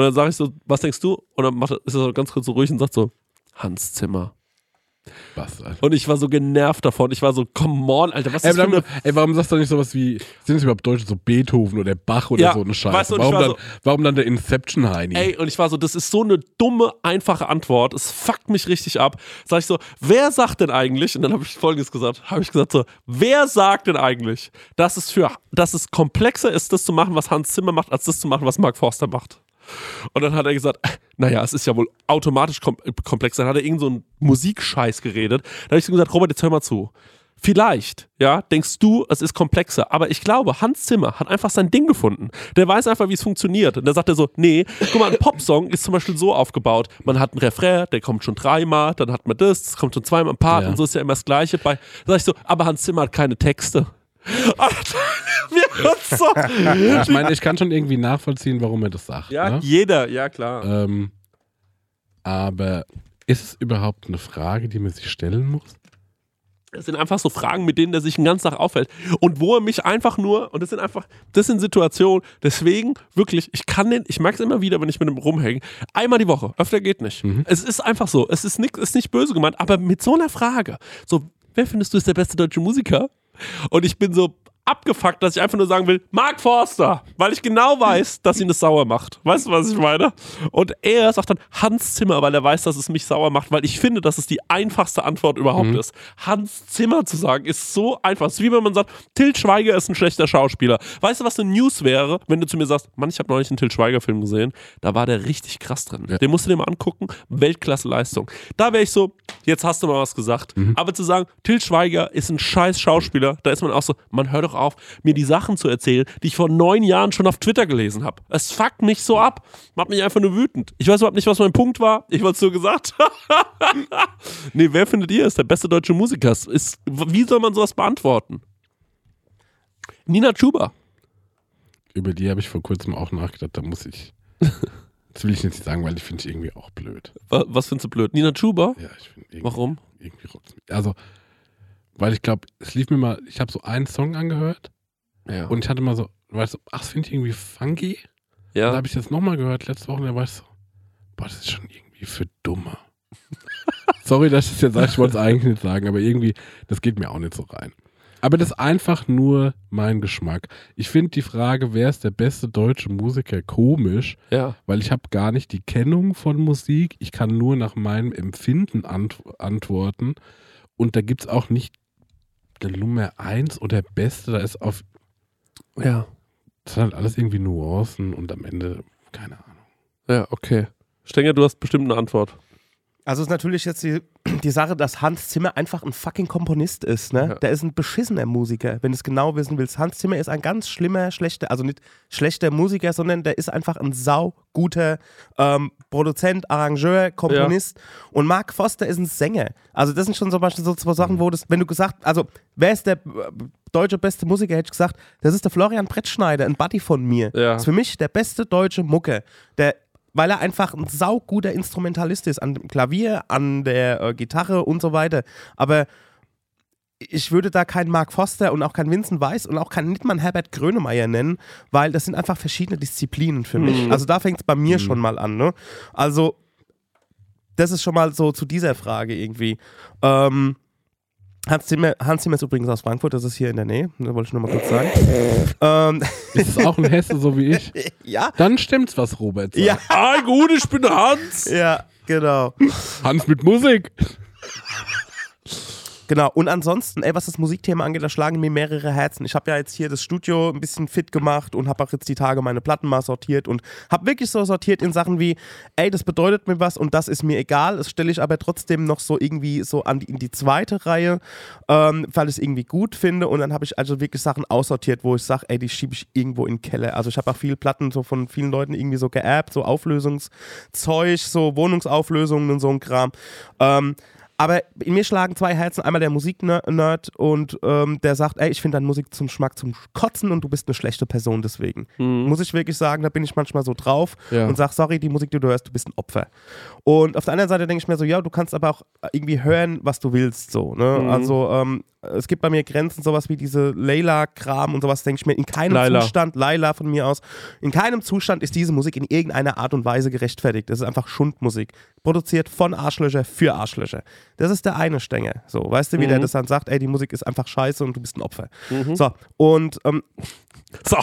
Und dann sage ich so, was denkst du? Und dann macht ist er so ganz kurz so ruhig und sagt so, Hans Zimmer. Was, Alter. Und ich war so genervt davon. Ich war so, come on, Alter, was Ey, ist das eine... ey, warum sagst du nicht sowas wie, sind es überhaupt Deutsche, so Beethoven oder Bach oder Ja, so eine Scheiße? weißt du, warum, war dann, so- warum dann der Inception-Heini? Ey, und ich war so, das ist so eine dumme, einfache Antwort. Es fuckt mich richtig ab. Sag ich so, wer sagt denn eigentlich, und dann habe ich folgendes gesagt, habe ich gesagt so, wer sagt denn eigentlich, dass es für, dass es komplexer ist, das zu machen, was Hans Zimmer macht, als das zu machen, was Mark Forster macht? Und dann hat er gesagt, naja, es ist ja wohl automatisch kom komplexer. Dann hat er irgend so einen Musikscheiß geredet. Da habe ich so gesagt, Robert, jetzt hör mal zu. Vielleicht, ja, denkst du, es ist komplexer. Aber ich glaube, Hans Zimmer hat einfach sein Ding gefunden. Der weiß einfach, wie es funktioniert. Und da sagt er so, nee, guck mal, ein Popsong ist zum Beispiel so aufgebaut. Man hat einen Refrain, der kommt schon dreimal, dann hat man das, das kommt schon zweimal im Part Ja. und so ist ja immer das Gleiche. Bei, da sag ich so, aber Hans Zimmer hat keine Texte. So. <laughs> Ich meine, ich kann schon irgendwie nachvollziehen, warum er das sagt. Ja, ne? jeder, ja klar. ähm, aber ist es überhaupt eine Frage, die man sich stellen muss? Das sind einfach so Fragen, mit denen er sich den ganzen Tag auffällt. Und wo er mich einfach nur, und das sind einfach, das sind Situationen, deswegen wirklich, ich kann den, ich merke es immer wieder, wenn ich mit ihm rumhänge, einmal die Woche, öfter geht nicht. Es ist einfach so, es ist nicht, ist nicht böse gemeint, aber mit so einer Frage, so, wer findest du ist der beste deutsche Musiker? Und ich bin so abgefuckt, dass ich einfach nur sagen will, Mark Forster, weil ich genau weiß, dass ihn das sauer macht. Weißt du, was ich meine? Und er sagt dann Hans Zimmer, weil er weiß, dass es mich sauer macht, weil ich finde, dass es die einfachste Antwort überhaupt ist. Hans Zimmer zu sagen, ist so einfach. Es ist wie wenn man sagt, Til Schweiger ist ein schlechter Schauspieler. Weißt du, was eine News wäre, wenn du zu mir sagst, Mann, ich habe neulich einen Til Schweiger-Film gesehen, da war der richtig krass drin. Ja. Den musst du dir mal angucken, Weltklasse-Leistung. Da wäre ich so, jetzt hast du mal was gesagt. Aber zu sagen, Til Schweiger ist ein scheiß Schauspieler, da ist man auch so, man hört doch auf, mir die Sachen zu erzählen, die ich vor neun Jahren schon auf Twitter gelesen habe. Es fuckt mich so ab. Macht mich einfach nur wütend. Ich weiß überhaupt nicht, was mein Punkt war. Ich wollte es nur gesagt. <laughs> nee, wer findet ihr ist der beste deutsche Musiker? Ist, wie soll man sowas beantworten? Nina Chuba. Über die habe ich vor kurzem auch nachgedacht, da muss ich. <laughs> Das will ich jetzt nicht sagen, weil ich finde ich irgendwie auch blöd. Wa- Was findest du blöd? Nina Chuba? Ja, ich finde irgendwie, Warum? irgendwie. Also, weil ich glaube, es lief mir mal, ich habe so einen Song angehört Ja. und ich hatte mal so, weißt du, ach, das finde ich irgendwie funky. Da ja. habe ich das nochmal gehört letzte Woche und da war ich so, boah, das ist schon irgendwie für Dumme. <laughs> Sorry, dass ich das jetzt sage, ich wollte es eigentlich nicht sagen, aber irgendwie, das geht mir auch nicht so rein. Aber das ist einfach nur mein Geschmack. Ich finde die Frage, wer ist der beste deutsche Musiker, komisch, ja. weil ich habe gar nicht die Kennung von Musik. Ich kann nur nach meinem Empfinden ant antworten. Und da gibt es auch nicht der Nummer eins oder Beste. Da ist auf, Ja. das sind halt alles irgendwie Nuancen und am Ende, keine Ahnung. Ja, okay. Stenger, du hast bestimmt eine Antwort. Also ist natürlich jetzt die, <clears throat> die Sache, dass Hans Zimmer einfach ein fucking Komponist ist, ne? Ja. Der ist ein beschissener Musiker, wenn du es genau wissen willst. Hans Zimmer ist ein ganz schlimmer, schlechter, also nicht schlechter Musiker, sondern der ist einfach ein sauguter ähm, Produzent, Arrangeur, Komponist. Und Mark Foster ist ein Sänger. Also das sind schon zum Beispiel so zwei Sachen, wo das, wenn du gesagt, also wer ist der äh, deutsche beste Musiker, hätte ich gesagt, das ist der Florian Brettschneider, ein Buddy von mir. Ja. Das ist für mich der beste deutsche Mucke. Der weil er einfach ein sauguter Instrumentalist ist, an dem Klavier, an der äh, Gitarre und so weiter. Aber ich würde da keinen Mark Foster und auch keinen Vincent Weiss und auch keinen einen Herbert Grönemeyer nennen, weil das sind einfach verschiedene Disziplinen für mich. Also da fängt es bei mir schon mal an. Ne? Also das ist schon mal so zu dieser Frage irgendwie. Ähm, Hans Zimmer, Hans Zimmer ist übrigens aus Frankfurt, das ist hier in der Nähe, das wollte ich nur mal kurz sagen. <laughs> ähm, Ist es auch ein Hesse, so wie ich? <laughs> ja, Dann stimmt's, was Robert sagt. ja, Ah, gut, ich bin Hans. ja, genau. Hans mit Musik. <laughs> Genau, und ansonsten, ey, was das Musikthema angeht, da schlagen mir mehrere Herzen. Ich habe ja jetzt hier das Studio ein bisschen fit gemacht und habe auch jetzt die Tage meine Platten mal sortiert und habe wirklich so sortiert in Sachen wie, ey, das bedeutet mir was und das ist mir egal. Das stelle ich aber trotzdem noch so irgendwie so an die, in die zweite Reihe, ähm, weil ich es irgendwie gut finde. Und dann habe ich also wirklich Sachen aussortiert, wo ich sage, ey, die schiebe ich irgendwo in den Keller. Also ich habe auch viele Platten so von vielen Leuten irgendwie so geerbt, so Auflösungszeug, so Wohnungsauflösungen und so ein Kram. Ähm, aber in mir schlagen zwei Herzen. Einmal der Musiknerd und ähm, der sagt, ey, ich finde deine Musik zum Schmack zum Kotzen und du bist eine schlechte Person deswegen. Muss ich wirklich sagen, da bin ich manchmal so drauf Ja. und sag, sorry, die Musik, die du hörst, du bist ein Opfer. Und auf der anderen Seite denke ich mir so, ja, du kannst aber auch irgendwie hören, was du willst, so. Ne? Also ähm, es gibt bei mir Grenzen, sowas wie diese Layla-Kram und sowas, denke ich mir, in keinem Laila. Zustand, Laila von mir aus, in keinem Zustand ist diese Musik in irgendeiner Art und Weise gerechtfertigt. Das ist einfach Schundmusik. Produziert von Arschlöcher für Arschlöcher. Das ist der eine Stängel. So, weißt du, wie der das dann sagt, ey, die Musik ist einfach scheiße und du bist ein Opfer. So, und ähm, So.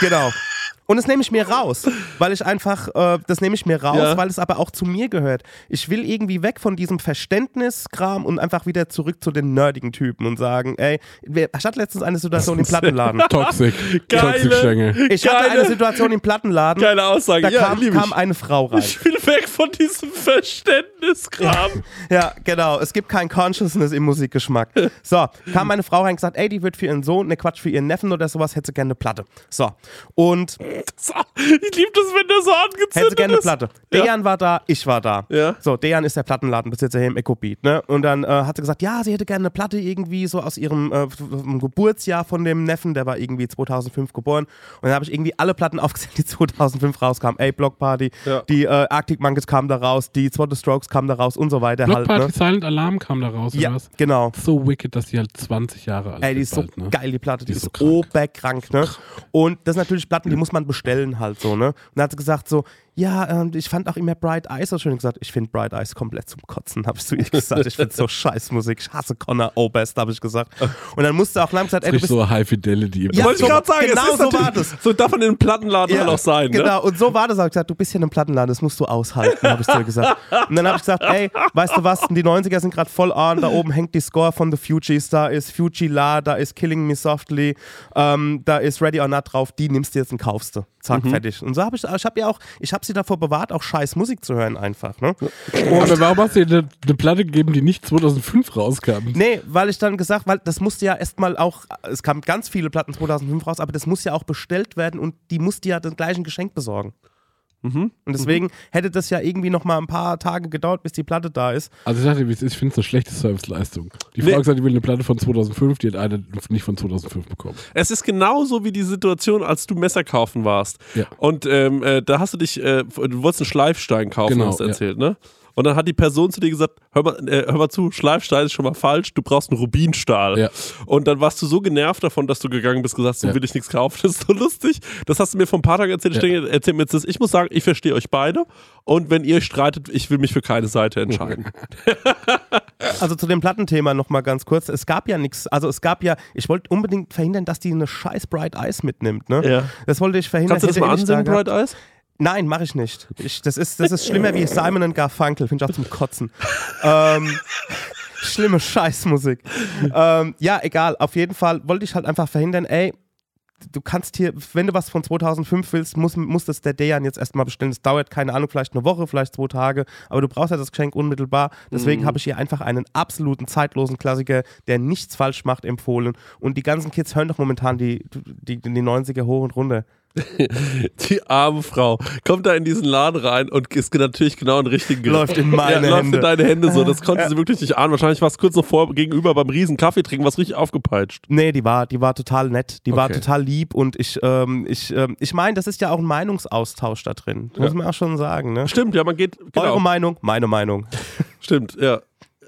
Genau. Und das nehme ich mir raus, weil ich einfach, äh, das nehme ich mir raus, Ja. weil es aber auch zu mir gehört. Ich will irgendwie weg von diesem Verständniskram und einfach wieder zurück zu den nerdigen Typen und sagen, ey, ich hatte letztens eine Situation im Plattenladen. <laughs> Toxic. Geile-. Ich hatte Geile- eine Situation im Plattenladen, Geile Aussage. da ja, kam, lieb kam eine Frau rein. Ich will weg von diesem Verständniskram. <laughs> Ja, genau. Es gibt kein Consciousness im Musikgeschmack. <laughs> So, kam meine Frau rein und gesagt, ey, die wird für ihren Sohn, ne Quatsch, für ihren Neffen oder sowas, hätte sie gerne eine Platte. So. Und Ich liebe das, wenn der so angezündet Hätte gerne eine ist. Platte. Ja. Dejan war da, ich war da. Ja. So, Dejan ist der Plattenladenbesitzer hier im Ecobeat, ne? Und dann äh, hat sie gesagt, ja, sie hätte gerne eine Platte irgendwie so aus ihrem äh, Geburtsjahr von dem Neffen, der war irgendwie 2005 geboren. Und dann habe ich irgendwie alle Platten <laughs> aufgezählt, die 2005 rauskamen. Ey, Block Party, Ja. die äh, Arctic Monkeys kamen da raus, die Swat the Strokes kamen da raus und so weiter Block halt, Party ne? Silent Alarm kam da raus, oder Ja, was? genau. So wicked, dass die halt 20 Jahre alt Ey, die ist ist so bald, ne? geil, die Platte. Die, Die ist ist, so krank. oberkrank, ne? Und das sind natürlich Platten, die muss man bestellen halt so, ne? Und dann hat sie gesagt so, ja, ähm, ich fand auch immer Bright Eyes so schön. Gesagt, ich finde Bright Eyes komplett zum Kotzen, habe ich zu ihr gesagt. Ich finde so <laughs> scheiß Musik. Ich hasse Connor Oberst, habe ich gesagt. Und dann musste auch langsam gesagt, ey, du bist so High Fidelity. Ja, Wollte ich gerade sagen, genau es ist so war das. So darf man in einem Plattenladen halt auch sein, ne? Genau, und so war das. Hab ich gesagt, du bist hier in einem Plattenladen, das musst du aushalten, habe ich zu ihr gesagt. Und dann habe ich gesagt, ey, weißt du was, die 90er sind gerade voll on, da oben hängt die Score von The Fugees, da ist Fuji La, da ist Killing Me Softly, ähm, da ist Ready or Not drauf, die nimmst du jetzt und kaufst du. Zack, Mhm. fertig. Und so habe ich, ich habe ja auch, ich habe sie davor bewahrt, auch scheiß Musik zu hören einfach, ne? Aber warum hast du dir eine, eine Platte gegeben, die nicht 2005 rauskam? Nee, weil ich dann gesagt, weil das musste ja erstmal auch, es kamen ganz viele Platten 2005 raus, aber das muss ja auch bestellt werden und die musste ja das gleiche Geschenk besorgen. Mhm. Und deswegen hätte das ja irgendwie noch mal ein paar Tage gedauert, bis die Platte da ist. Also ich ist, ich finde es eine schlechte Serviceleistung. Die Nee. Frau hat gesagt, die will eine Platte von 2005, die hat eine nicht von 2005 bekommen. Es ist genauso wie die Situation, als du Messer kaufen warst. Ja. Und ähm, äh, da hast du dich, äh, du wolltest einen Schleifstein kaufen, Genau, hast du ja. erzählt, ne? Und dann hat die Person zu dir gesagt, hör mal, äh, hör mal zu, Schleifstein ist schon mal falsch, du brauchst einen Rubinstahl. Ja. Und dann warst du so genervt davon, dass du gegangen bist, gesagt, so Ja. will ich nichts kaufen, <laughs> das ist so lustig. Das hast du mir vor ein paar Tagen erzählt, ich Ja. denke, erzähl mir jetzt das. Ich muss sagen, ich verstehe euch beide und wenn ihr euch streitet, ich will mich für keine Seite entscheiden. <laughs> Also zu dem Plattenthema noch mal ganz kurz. Es gab ja nichts, also es gab ja, ich wollte unbedingt verhindern, dass die eine scheiß Bright Eyes mitnimmt, ne? Ja. Das wollte ich verhindern. Kannst du das mal ansehen. Bright Eyes? Nein, mache ich nicht. Ich, das, ist, das ist schlimmer wie Simon und Garfunkel, finde ich auch zum Kotzen. ähm, <laughs> schlimme Scheißmusik. ähm, ja, egal. Auf jeden Fall wollte ich halt einfach verhindern, ey, du kannst hier, wenn du was von 2005 willst, muss, muss das der Dejan jetzt erstmal bestellen. Das dauert, keine Ahnung, vielleicht eine Woche, vielleicht zwei Tage, aber du brauchst ja das Geschenk unmittelbar. Deswegen habe ich hier einfach einen absoluten zeitlosen Klassiker, der nichts falsch macht, empfohlen. Und die ganzen Kids hören doch momentan die, die, die 90er hoch und runter. <laughs> Die arme Frau kommt da in diesen Laden rein und ist natürlich genau in den richtigen Griff. Läuft in meine ja, läuft Hände. in deine Hände so. Das <laughs> konnte sie wirklich nicht ahnen. Wahrscheinlich war es kurz noch vor gegenüber beim riesen Kaffee trinken, was richtig aufgepeitscht. Nee, die war, die war total nett, die war Okay. total lieb und ich, ähm, ich, ähm, ich meine, das ist ja auch ein Meinungsaustausch da drin. Muss man auch schon sagen, ne? Stimmt, ja, man geht. Genau, Eure Meinung, meine Meinung. stimmt, ja.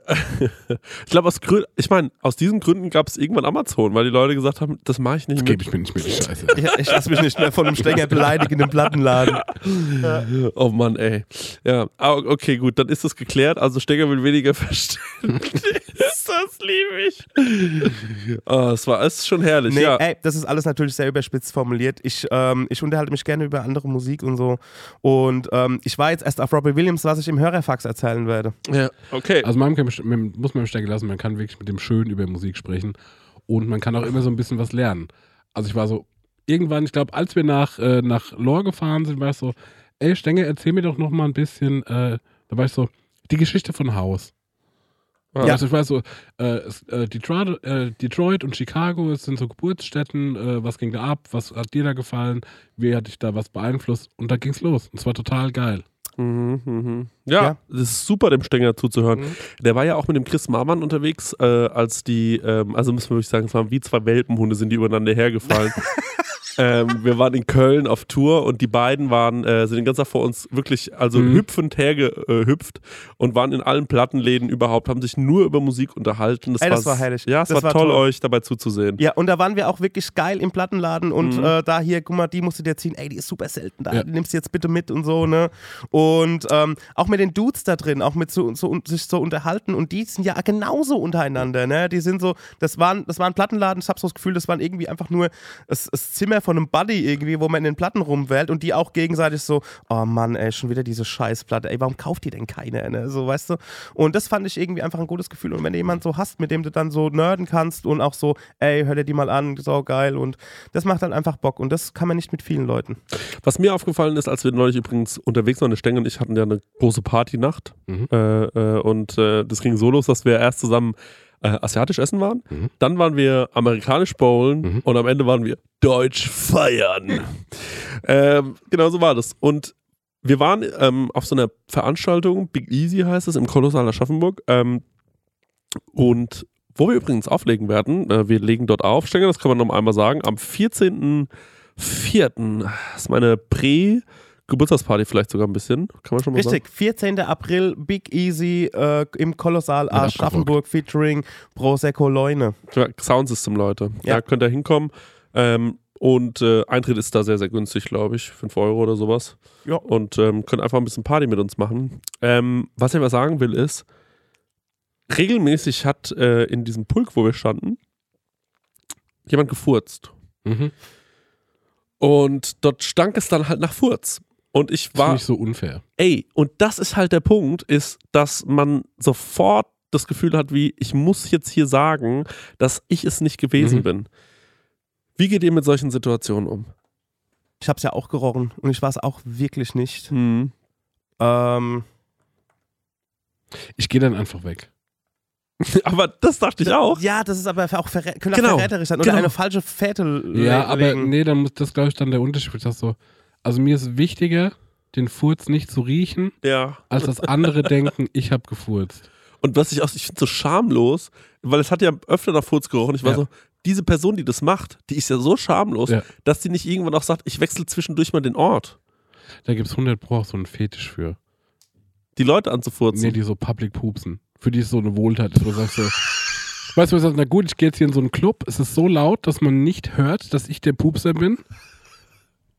<laughs> ich glaube, aus Gründen, ich meine, aus diesen Gründen gab es irgendwann Amazon, weil die Leute gesagt haben, das mache ich nicht Gebe mit. ich mir nicht mehr die Scheiße. <laughs> Ich, ich lasse mich nicht mehr von einem Stänger beleidigen im Plattenladen. <laughs> Oh Mann, ey. Ja, ah, okay, gut, dann ist das geklärt. Also Stecker will weniger Verständnis. Das liebe ich. Oh, <laughs> es war es ist schon herrlich, Nee, ja. ey, das ist alles natürlich sehr überspitzt formuliert. Ich, ähm, ich unterhalte mich gerne über andere Musik und so. Und ähm, ich war jetzt erst auf Robbie Williams, was ich im Hörerfax erzählen werde. ja. Okay. Also man kann, man muss man im Stecken lassen, man kann wirklich mit dem schön über Musik sprechen und man kann auch immer so ein bisschen was lernen. Also ich war so, irgendwann, ich glaube, als wir nach, äh, nach Lohr gefahren sind, war ich so, ey Stenger, erzähl mir doch noch mal ein bisschen, äh, da war ich so, die Geschichte von Haus. Ja. Also ich weiß so, äh, äh, Detroit, äh, Detroit und Chicago, es sind so Geburtsstätten, äh, was ging da ab, was hat dir da gefallen, wie hat dich da was beeinflusst und da ging's los. Und es war total geil. Mhm, mhm. Ja, Ja. das ist super, dem Stenger zuzuhören. Mhm. Der war ja auch mit dem Chris Marmann unterwegs, äh, als die, ähm, also müssen wir wirklich sagen, es waren wie zwei Welpenhunde, sind die übereinander hergefallen. <laughs> ähm, wir waren in Köln auf Tour und die beiden waren, äh, sind den ganzen Tag vor uns wirklich, also Mhm. hüpfend hergehüpft und waren in allen Plattenläden überhaupt, haben sich nur über Musik unterhalten. Ey, das war herrlich. Ja, es Das war, war toll, toll. euch dabei zuzusehen. Ja, und da waren wir auch wirklich geil im Plattenladen und Mhm. äh, da hier, guck mal, die musst du dir ziehen, ey, die ist super selten, da Ja. die nimmst du jetzt bitte mit und so, ne? Und ähm, auch mit den Dudes da drin, auch mit so, so sich so unterhalten und die sind ja genauso untereinander, ne? Die sind so, das waren, das war ein Plattenladen, ich hab so das Gefühl, das waren irgendwie einfach nur das, das Zimmer von einem Buddy irgendwie, wo man in den Platten rumwählt und die auch gegenseitig so, oh Mann, ey, schon wieder diese Scheißplatte, ey, warum kauft die denn keine, ne? So, weißt du? Und das fand ich irgendwie einfach ein gutes Gefühl und wenn du jemanden so hast, mit dem du dann so nerden kannst und auch so, ey, hör dir die mal an, so geil und das macht dann einfach Bock und das kann man nicht mit vielen Leuten. Was mir aufgefallen ist, als wir neulich übrigens unterwegs waren, der Stenger und ich hatten ja eine große Partynacht Mhm. äh, äh, und äh, das ging so los, dass wir erst zusammen äh, asiatisch essen waren, Mhm. dann waren wir amerikanisch bowlen Mhm. und am Ende waren wir deutsch feiern. <laughs> ähm, genau so war das. Und wir waren ähm, auf so einer Veranstaltung, Big Easy heißt es, im Kolossal Aschaffenburg. Ähm, und wo wir übrigens auflegen werden, äh, wir legen dort auf, Stenger, das kann man noch einmal sagen, am 14.04. Das ist meine Prä- Geburtstagsparty vielleicht sogar ein bisschen, kann man schon mal Richtig, 14. April, Big Easy äh, im Kolossal abgerockt. Aschaffenburg featuring Prosecco Leune. sagen. Ja, Soundsystem, Leute. Ja. Da könnt ihr hinkommen. Ähm, und äh, Eintritt ist da sehr, sehr günstig, glaube ich. 5 Euro oder sowas. Ja. Und ähm, könnt einfach ein bisschen Party mit uns machen. Ähm, was ich aber sagen will, ist, regelmäßig hat äh, in diesem Pulk, wo wir standen, jemand gefurzt. Mhm. Und dort stank es dann halt nach Furz. Und ich Das war, finde ich so unfair. ey, und das ist halt der Punkt, ist, dass man sofort das Gefühl hat, wie, ich muss jetzt hier sagen, dass ich es nicht gewesen Mhm. bin. Wie geht ihr mit solchen Situationen um? Ich hab's ja auch gerochen und ich war es auch wirklich nicht. Hm. Ähm, Ich gehe dann einfach weg. <laughs> Aber das dachte ich auch. Ja, das ist aber auch verrä auch Genau, verräterisch sein oder genau. eine falsche Fährte le- Ja, aber nee, dann muss das, glaube ich, dann der Unterschied. Ich das so, also mir ist wichtiger, den Furz nicht zu riechen, Ja. als dass andere <laughs> denken, ich habe gefurzt. Und was ich auch, ich finde so schamlos, weil es hat ja öfter nach Furz gerochen. Ich war Ja. so, diese Person, die das macht, die ist ja so schamlos, Ja. dass die nicht irgendwann auch sagt, ich wechsle zwischendurch mal den Ort. Da gibt es 100 Pro auch so einen Fetisch für. Die Leute anzufurzen. Nee, die so Public pupsen. Für die ist so eine Wohltat. ist, wo du sagst so, weißt du, was na gut, ich gehe jetzt hier in so einen Club, es ist so laut, dass man nicht hört, dass ich der Pupser bin.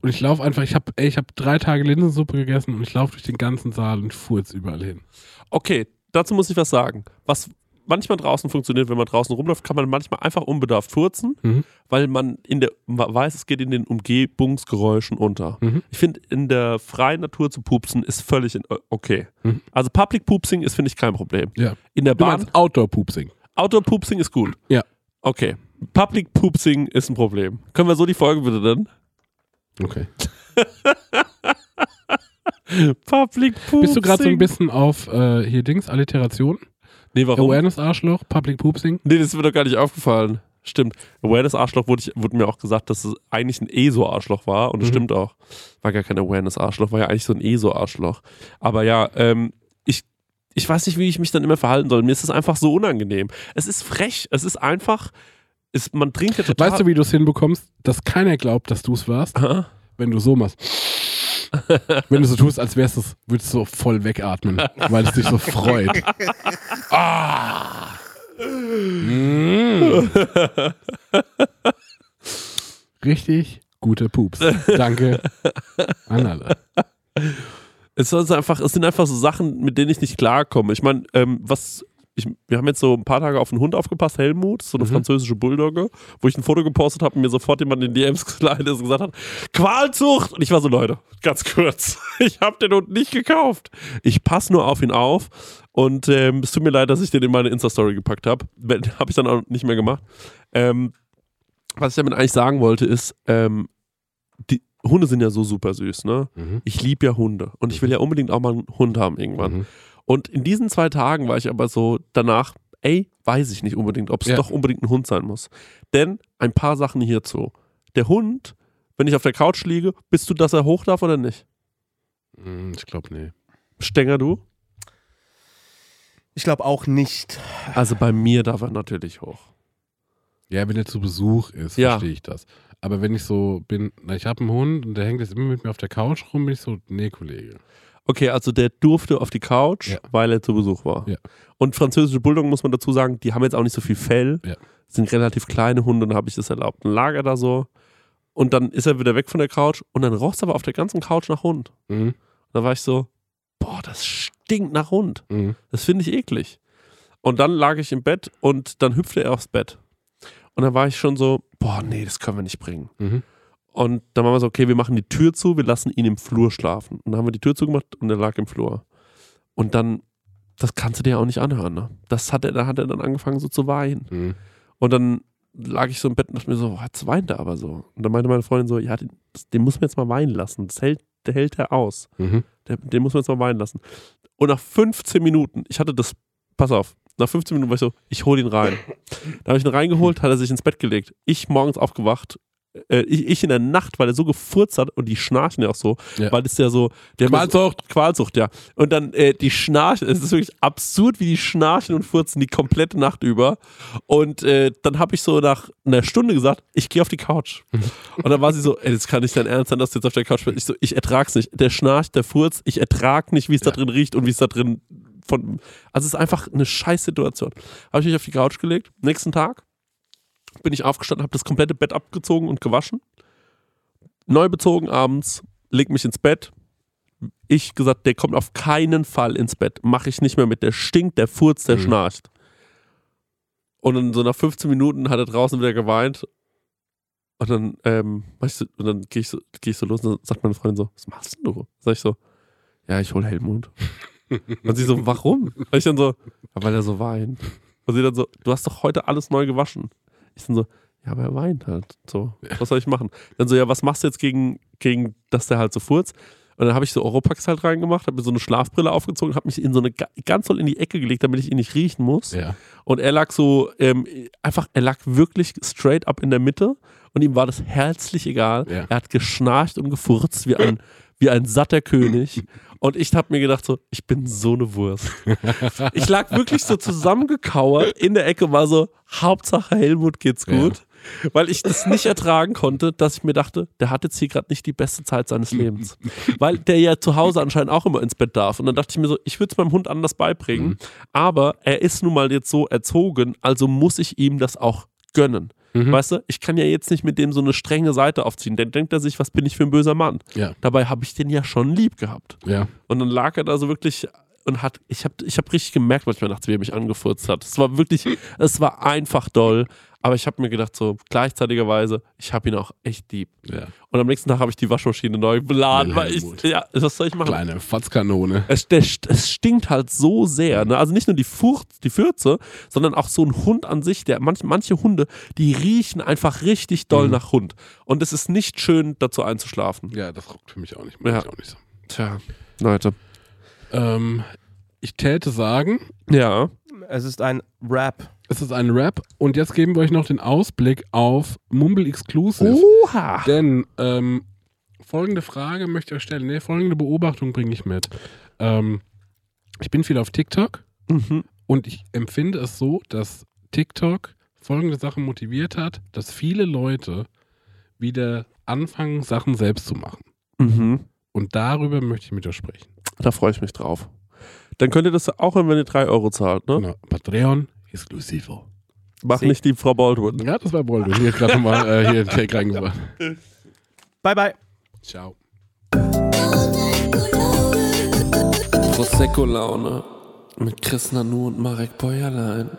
Und ich laufe einfach, ich habe ich hab drei Tage Linsensuppe gegessen und ich laufe durch den ganzen Saal und furz überall hin. Okay, dazu muss ich was sagen. Was manchmal draußen funktioniert, wenn man draußen rumläuft, kann man manchmal einfach unbedarft furzen, Mhm. weil man in der man weiß, es geht in den Umgebungsgeräuschen unter. Mhm. Ich finde, in der freien Natur zu pupsen ist völlig in, okay. Mhm. Also Public Pupsing ist, finde ich, kein Problem. Ja. In der Du Bahn, meinst Outdoor-Pupsing. Outdoor Pupsing ist gut. Ja. Okay. Public Pupsing ist ein Problem. Können wir so die Folge bitte dann? Okay. <laughs> Public Pupsing. Bist du gerade so ein bisschen auf äh, hier Dings, Alliteration? Nee, warum? Awareness-Arschloch, Public Pupsing? Nee, das ist mir doch gar nicht aufgefallen. Stimmt. Awareness-Arschloch wurde, ich, wurde mir auch gesagt, dass es eigentlich ein ESO-Arschloch war. Und das Mhm. stimmt auch. War gar kein Awareness-Arschloch, war ja eigentlich so ein ESO-Arschloch. Aber ja, ähm, ich, ich weiß nicht, wie ich mich dann immer verhalten soll. Mir ist es einfach so unangenehm. Es ist frech. Es ist einfach. Es, man trinkt ja total. Weißt du, wie du es hinbekommst, dass keiner glaubt, dass du es warst, Aha. wenn du so machst? <laughs> wenn du so tust, als wärst du es, würdest du so voll wegatmen, weil es dich so freut. <laughs> ah! Mm. Richtig gute Pups. Danke an alle. Es, ist einfach, es sind einfach so Sachen, mit denen ich nicht klarkomme. Ich meine, ähm, was ich, wir haben jetzt so ein paar Tage auf einen Hund aufgepasst, Helmut, so eine Mhm. französische Bulldogge, wo ich ein Foto gepostet habe und mir sofort jemand in DMs <laughs> geleitet ist und gesagt hat, Qualzucht! Und ich war so, Leute, ganz kurz, <laughs> ich habe den Hund nicht gekauft. Ich passe nur auf ihn auf und ähm, es tut mir leid, dass ich den in meine Insta-Story gepackt habe. <laughs> Habe ich dann auch nicht mehr gemacht. Ähm, was ich damit eigentlich sagen wollte, ist, ähm, die Hunde sind ja so super süß, ne? Mhm. Ich liebe ja Hunde und ich will ja unbedingt auch mal einen Hund haben irgendwann. Mhm. Und in diesen zwei Tagen war ich aber so danach, ey, weiß ich nicht unbedingt, ob es Ja. doch unbedingt ein Hund sein muss. Denn ein paar Sachen hierzu. Der Hund, wenn ich auf der Couch liege, bist du, dass er hoch darf oder nicht? Mhm, Ich glaube, nee. Stenger du? Ich glaube auch nicht. Also bei mir darf er natürlich hoch. Ja, wenn er zu Besuch ist, Ja. verstehe ich das. Aber wenn ich so bin, na, ich habe einen Hund und der hängt jetzt immer mit mir auf der Couch rum, bin ich so, nee, Kollege. Okay, also der durfte auf die Couch, Ja. weil er zu Besuch war. Ja. Und französische Bulldoggen, muss man dazu sagen, die haben jetzt auch nicht so viel Fell, Ja. sind relativ kleine Hunde und da habe ich das erlaubt. Dann lag er da so und dann ist er wieder weg von der Couch und dann roch es aber auf der ganzen Couch nach Hund. Mhm. Da war ich so, boah, das stinkt nach Hund. Mhm. Das finde ich eklig. Und dann lag ich im Bett und dann hüpfte er aufs Bett. Und dann war ich schon so, boah, nee, das können wir nicht bringen. Mhm. Und dann waren wir so, okay, wir machen die Tür zu, wir lassen ihn im Flur schlafen. Und dann haben wir die Tür zugemacht und er lag im Flur. Und dann, das kannst du dir auch nicht anhören, ne? Das hat er, da hat er dann angefangen so zu weinen. Mhm. Und dann lag ich so im Bett und dachte mir so, boah, jetzt weint er aber so. Und dann meinte meine Freundin so, ja, den, den muss man jetzt mal weinen lassen. Das hält, der hält er aus. Mhm. Der, den muss man jetzt mal weinen lassen. Und nach 15 Minuten, ich hatte das, pass auf, nach 15 Minuten war ich so, ich hole ihn rein. Da habe ich ihn reingeholt, hat er sich ins Bett gelegt. Ich morgens aufgewacht, äh, ich, ich in der Nacht, weil er so gefurzt hat und die schnarchen ja auch so, Ja. weil das ja so, der Qualzucht. Qualzucht, ja. Und dann äh, die schnarchen, es ist wirklich absurd, wie die schnarchen und furzen die komplette Nacht über. Und äh, dann habe ich so nach einer Stunde gesagt, ich gehe auf die Couch. <laughs> Und dann war sie so, ey, das kann nicht dein Ernst sein, dass du jetzt auf der Couch bist. Ich so, ich ertrag's nicht. Der schnarcht, der furzt, ich ertrag nicht, wie es da drin riecht und wie es da drin von. Also es ist einfach eine scheiß Situation. Habe ich mich auf die Couch gelegt. Nächsten Tag bin ich aufgestanden, habe das komplette Bett abgezogen und gewaschen. Neu bezogen abends, leg mich ins Bett. Ich gesagt, der kommt auf keinen Fall ins Bett. Mache ich nicht mehr mit. Der stinkt, der furzt, der Mhm. schnarcht. Und dann so nach 15 Minuten hat er draußen wieder geweint. Und dann, ähm, du, und dann gehe ich, so, geh ich so los und dann sagt meine Freundin so, was machst denn du? Sag ich so, ja, ich hol Helmut. <laughs> und sie so, warum? Und ich dann so, ja, weil er so weint. Und sie dann so, du hast doch heute alles neu gewaschen. Ich dann so, ja, aber er weint halt. So, was soll ich machen? Dann so, ja, was machst du jetzt gegen, gegen dass der halt so furzt? Und dann habe ich so Oropax halt reingemacht, habe mir so eine Schlafbrille aufgezogen, habe mich in so eine ga- ganz doll in die Ecke gelegt, damit ich ihn nicht riechen muss. Ja. Und er lag so, ähm, einfach, er lag wirklich straight up in der Mitte und ihm war das herzlich egal. Ja. Er hat geschnarcht und gefurzt wie ein, wie ein satter König. <laughs> Und ich habe mir gedacht so, ich bin so eine Wurst. Ich lag wirklich so zusammengekauert in der Ecke, war so, Hauptsache Helmut geht's Ja. gut. Weil ich das nicht ertragen konnte, dass ich mir dachte, der hat jetzt hier gerade nicht die beste Zeit seines Lebens. Weil der ja zu Hause anscheinend auch immer ins Bett darf. Und dann dachte ich mir so, ich würde es meinem Hund anders beibringen. Aber er ist nun mal jetzt so erzogen, also muss ich ihm das auch gönnen. Mhm. Weißt du, ich kann ja jetzt nicht mit dem so eine strenge Seite aufziehen. Dann denkt er sich, was bin ich für ein böser Mann. Ja. Dabei habe ich den ja schon lieb gehabt. Ja. Und dann lag er da so wirklich und hat, ich habe ich hab richtig gemerkt manchmal nachts, wie er mich angefurzt hat. Es war wirklich, es war einfach doll. Aber ich habe mir gedacht, so gleichzeitigerweise, ich habe ihn auch echt lieb. Ja. Und am nächsten Tag habe ich die Waschmaschine neu beladen, weil ich, ja, was soll ich machen? Kleine Fotzkanone. Es, der, es stinkt halt so sehr. Ne? Also nicht nur die Furcht, die Fürze, sondern auch so ein Hund an sich. Der, manch, manche Hunde, die riechen einfach richtig doll Mhm. nach Hund. Und es ist nicht schön, dazu einzuschlafen. Ja, das rockt für mich auch nicht. Ja. ich auch nicht so. Tja, Leute. Ähm, ich täte sagen, Ja. Es ist ein Rap. es ist ein Rap und jetzt geben wir euch noch den Ausblick auf Mumble Exclusive. Oha. Denn ähm, folgende Frage möchte ich euch stellen. Nee, folgende Beobachtung bringe ich mit. Ähm, ich bin viel auf TikTok Mhm. und ich empfinde es so, dass TikTok folgende Sachen motiviert hat, dass viele Leute wieder anfangen, Sachen selbst zu machen. Mhm. Und darüber möchte ich mit euch sprechen. Da freue ich mich drauf. Dann könnt ihr das auch, hören, wenn ihr 3 Euro zahlt, ne? Genau. Patreon Exclusivo. Mach Sie- nicht die Frau Baldwin. Ja, das war Boldo. Hier gerade mal äh, hier den Take reingebracht. Bye, bye. Ciao. Prosecco-Laune. Mit Chris Nanu und Marek Bäuerlein.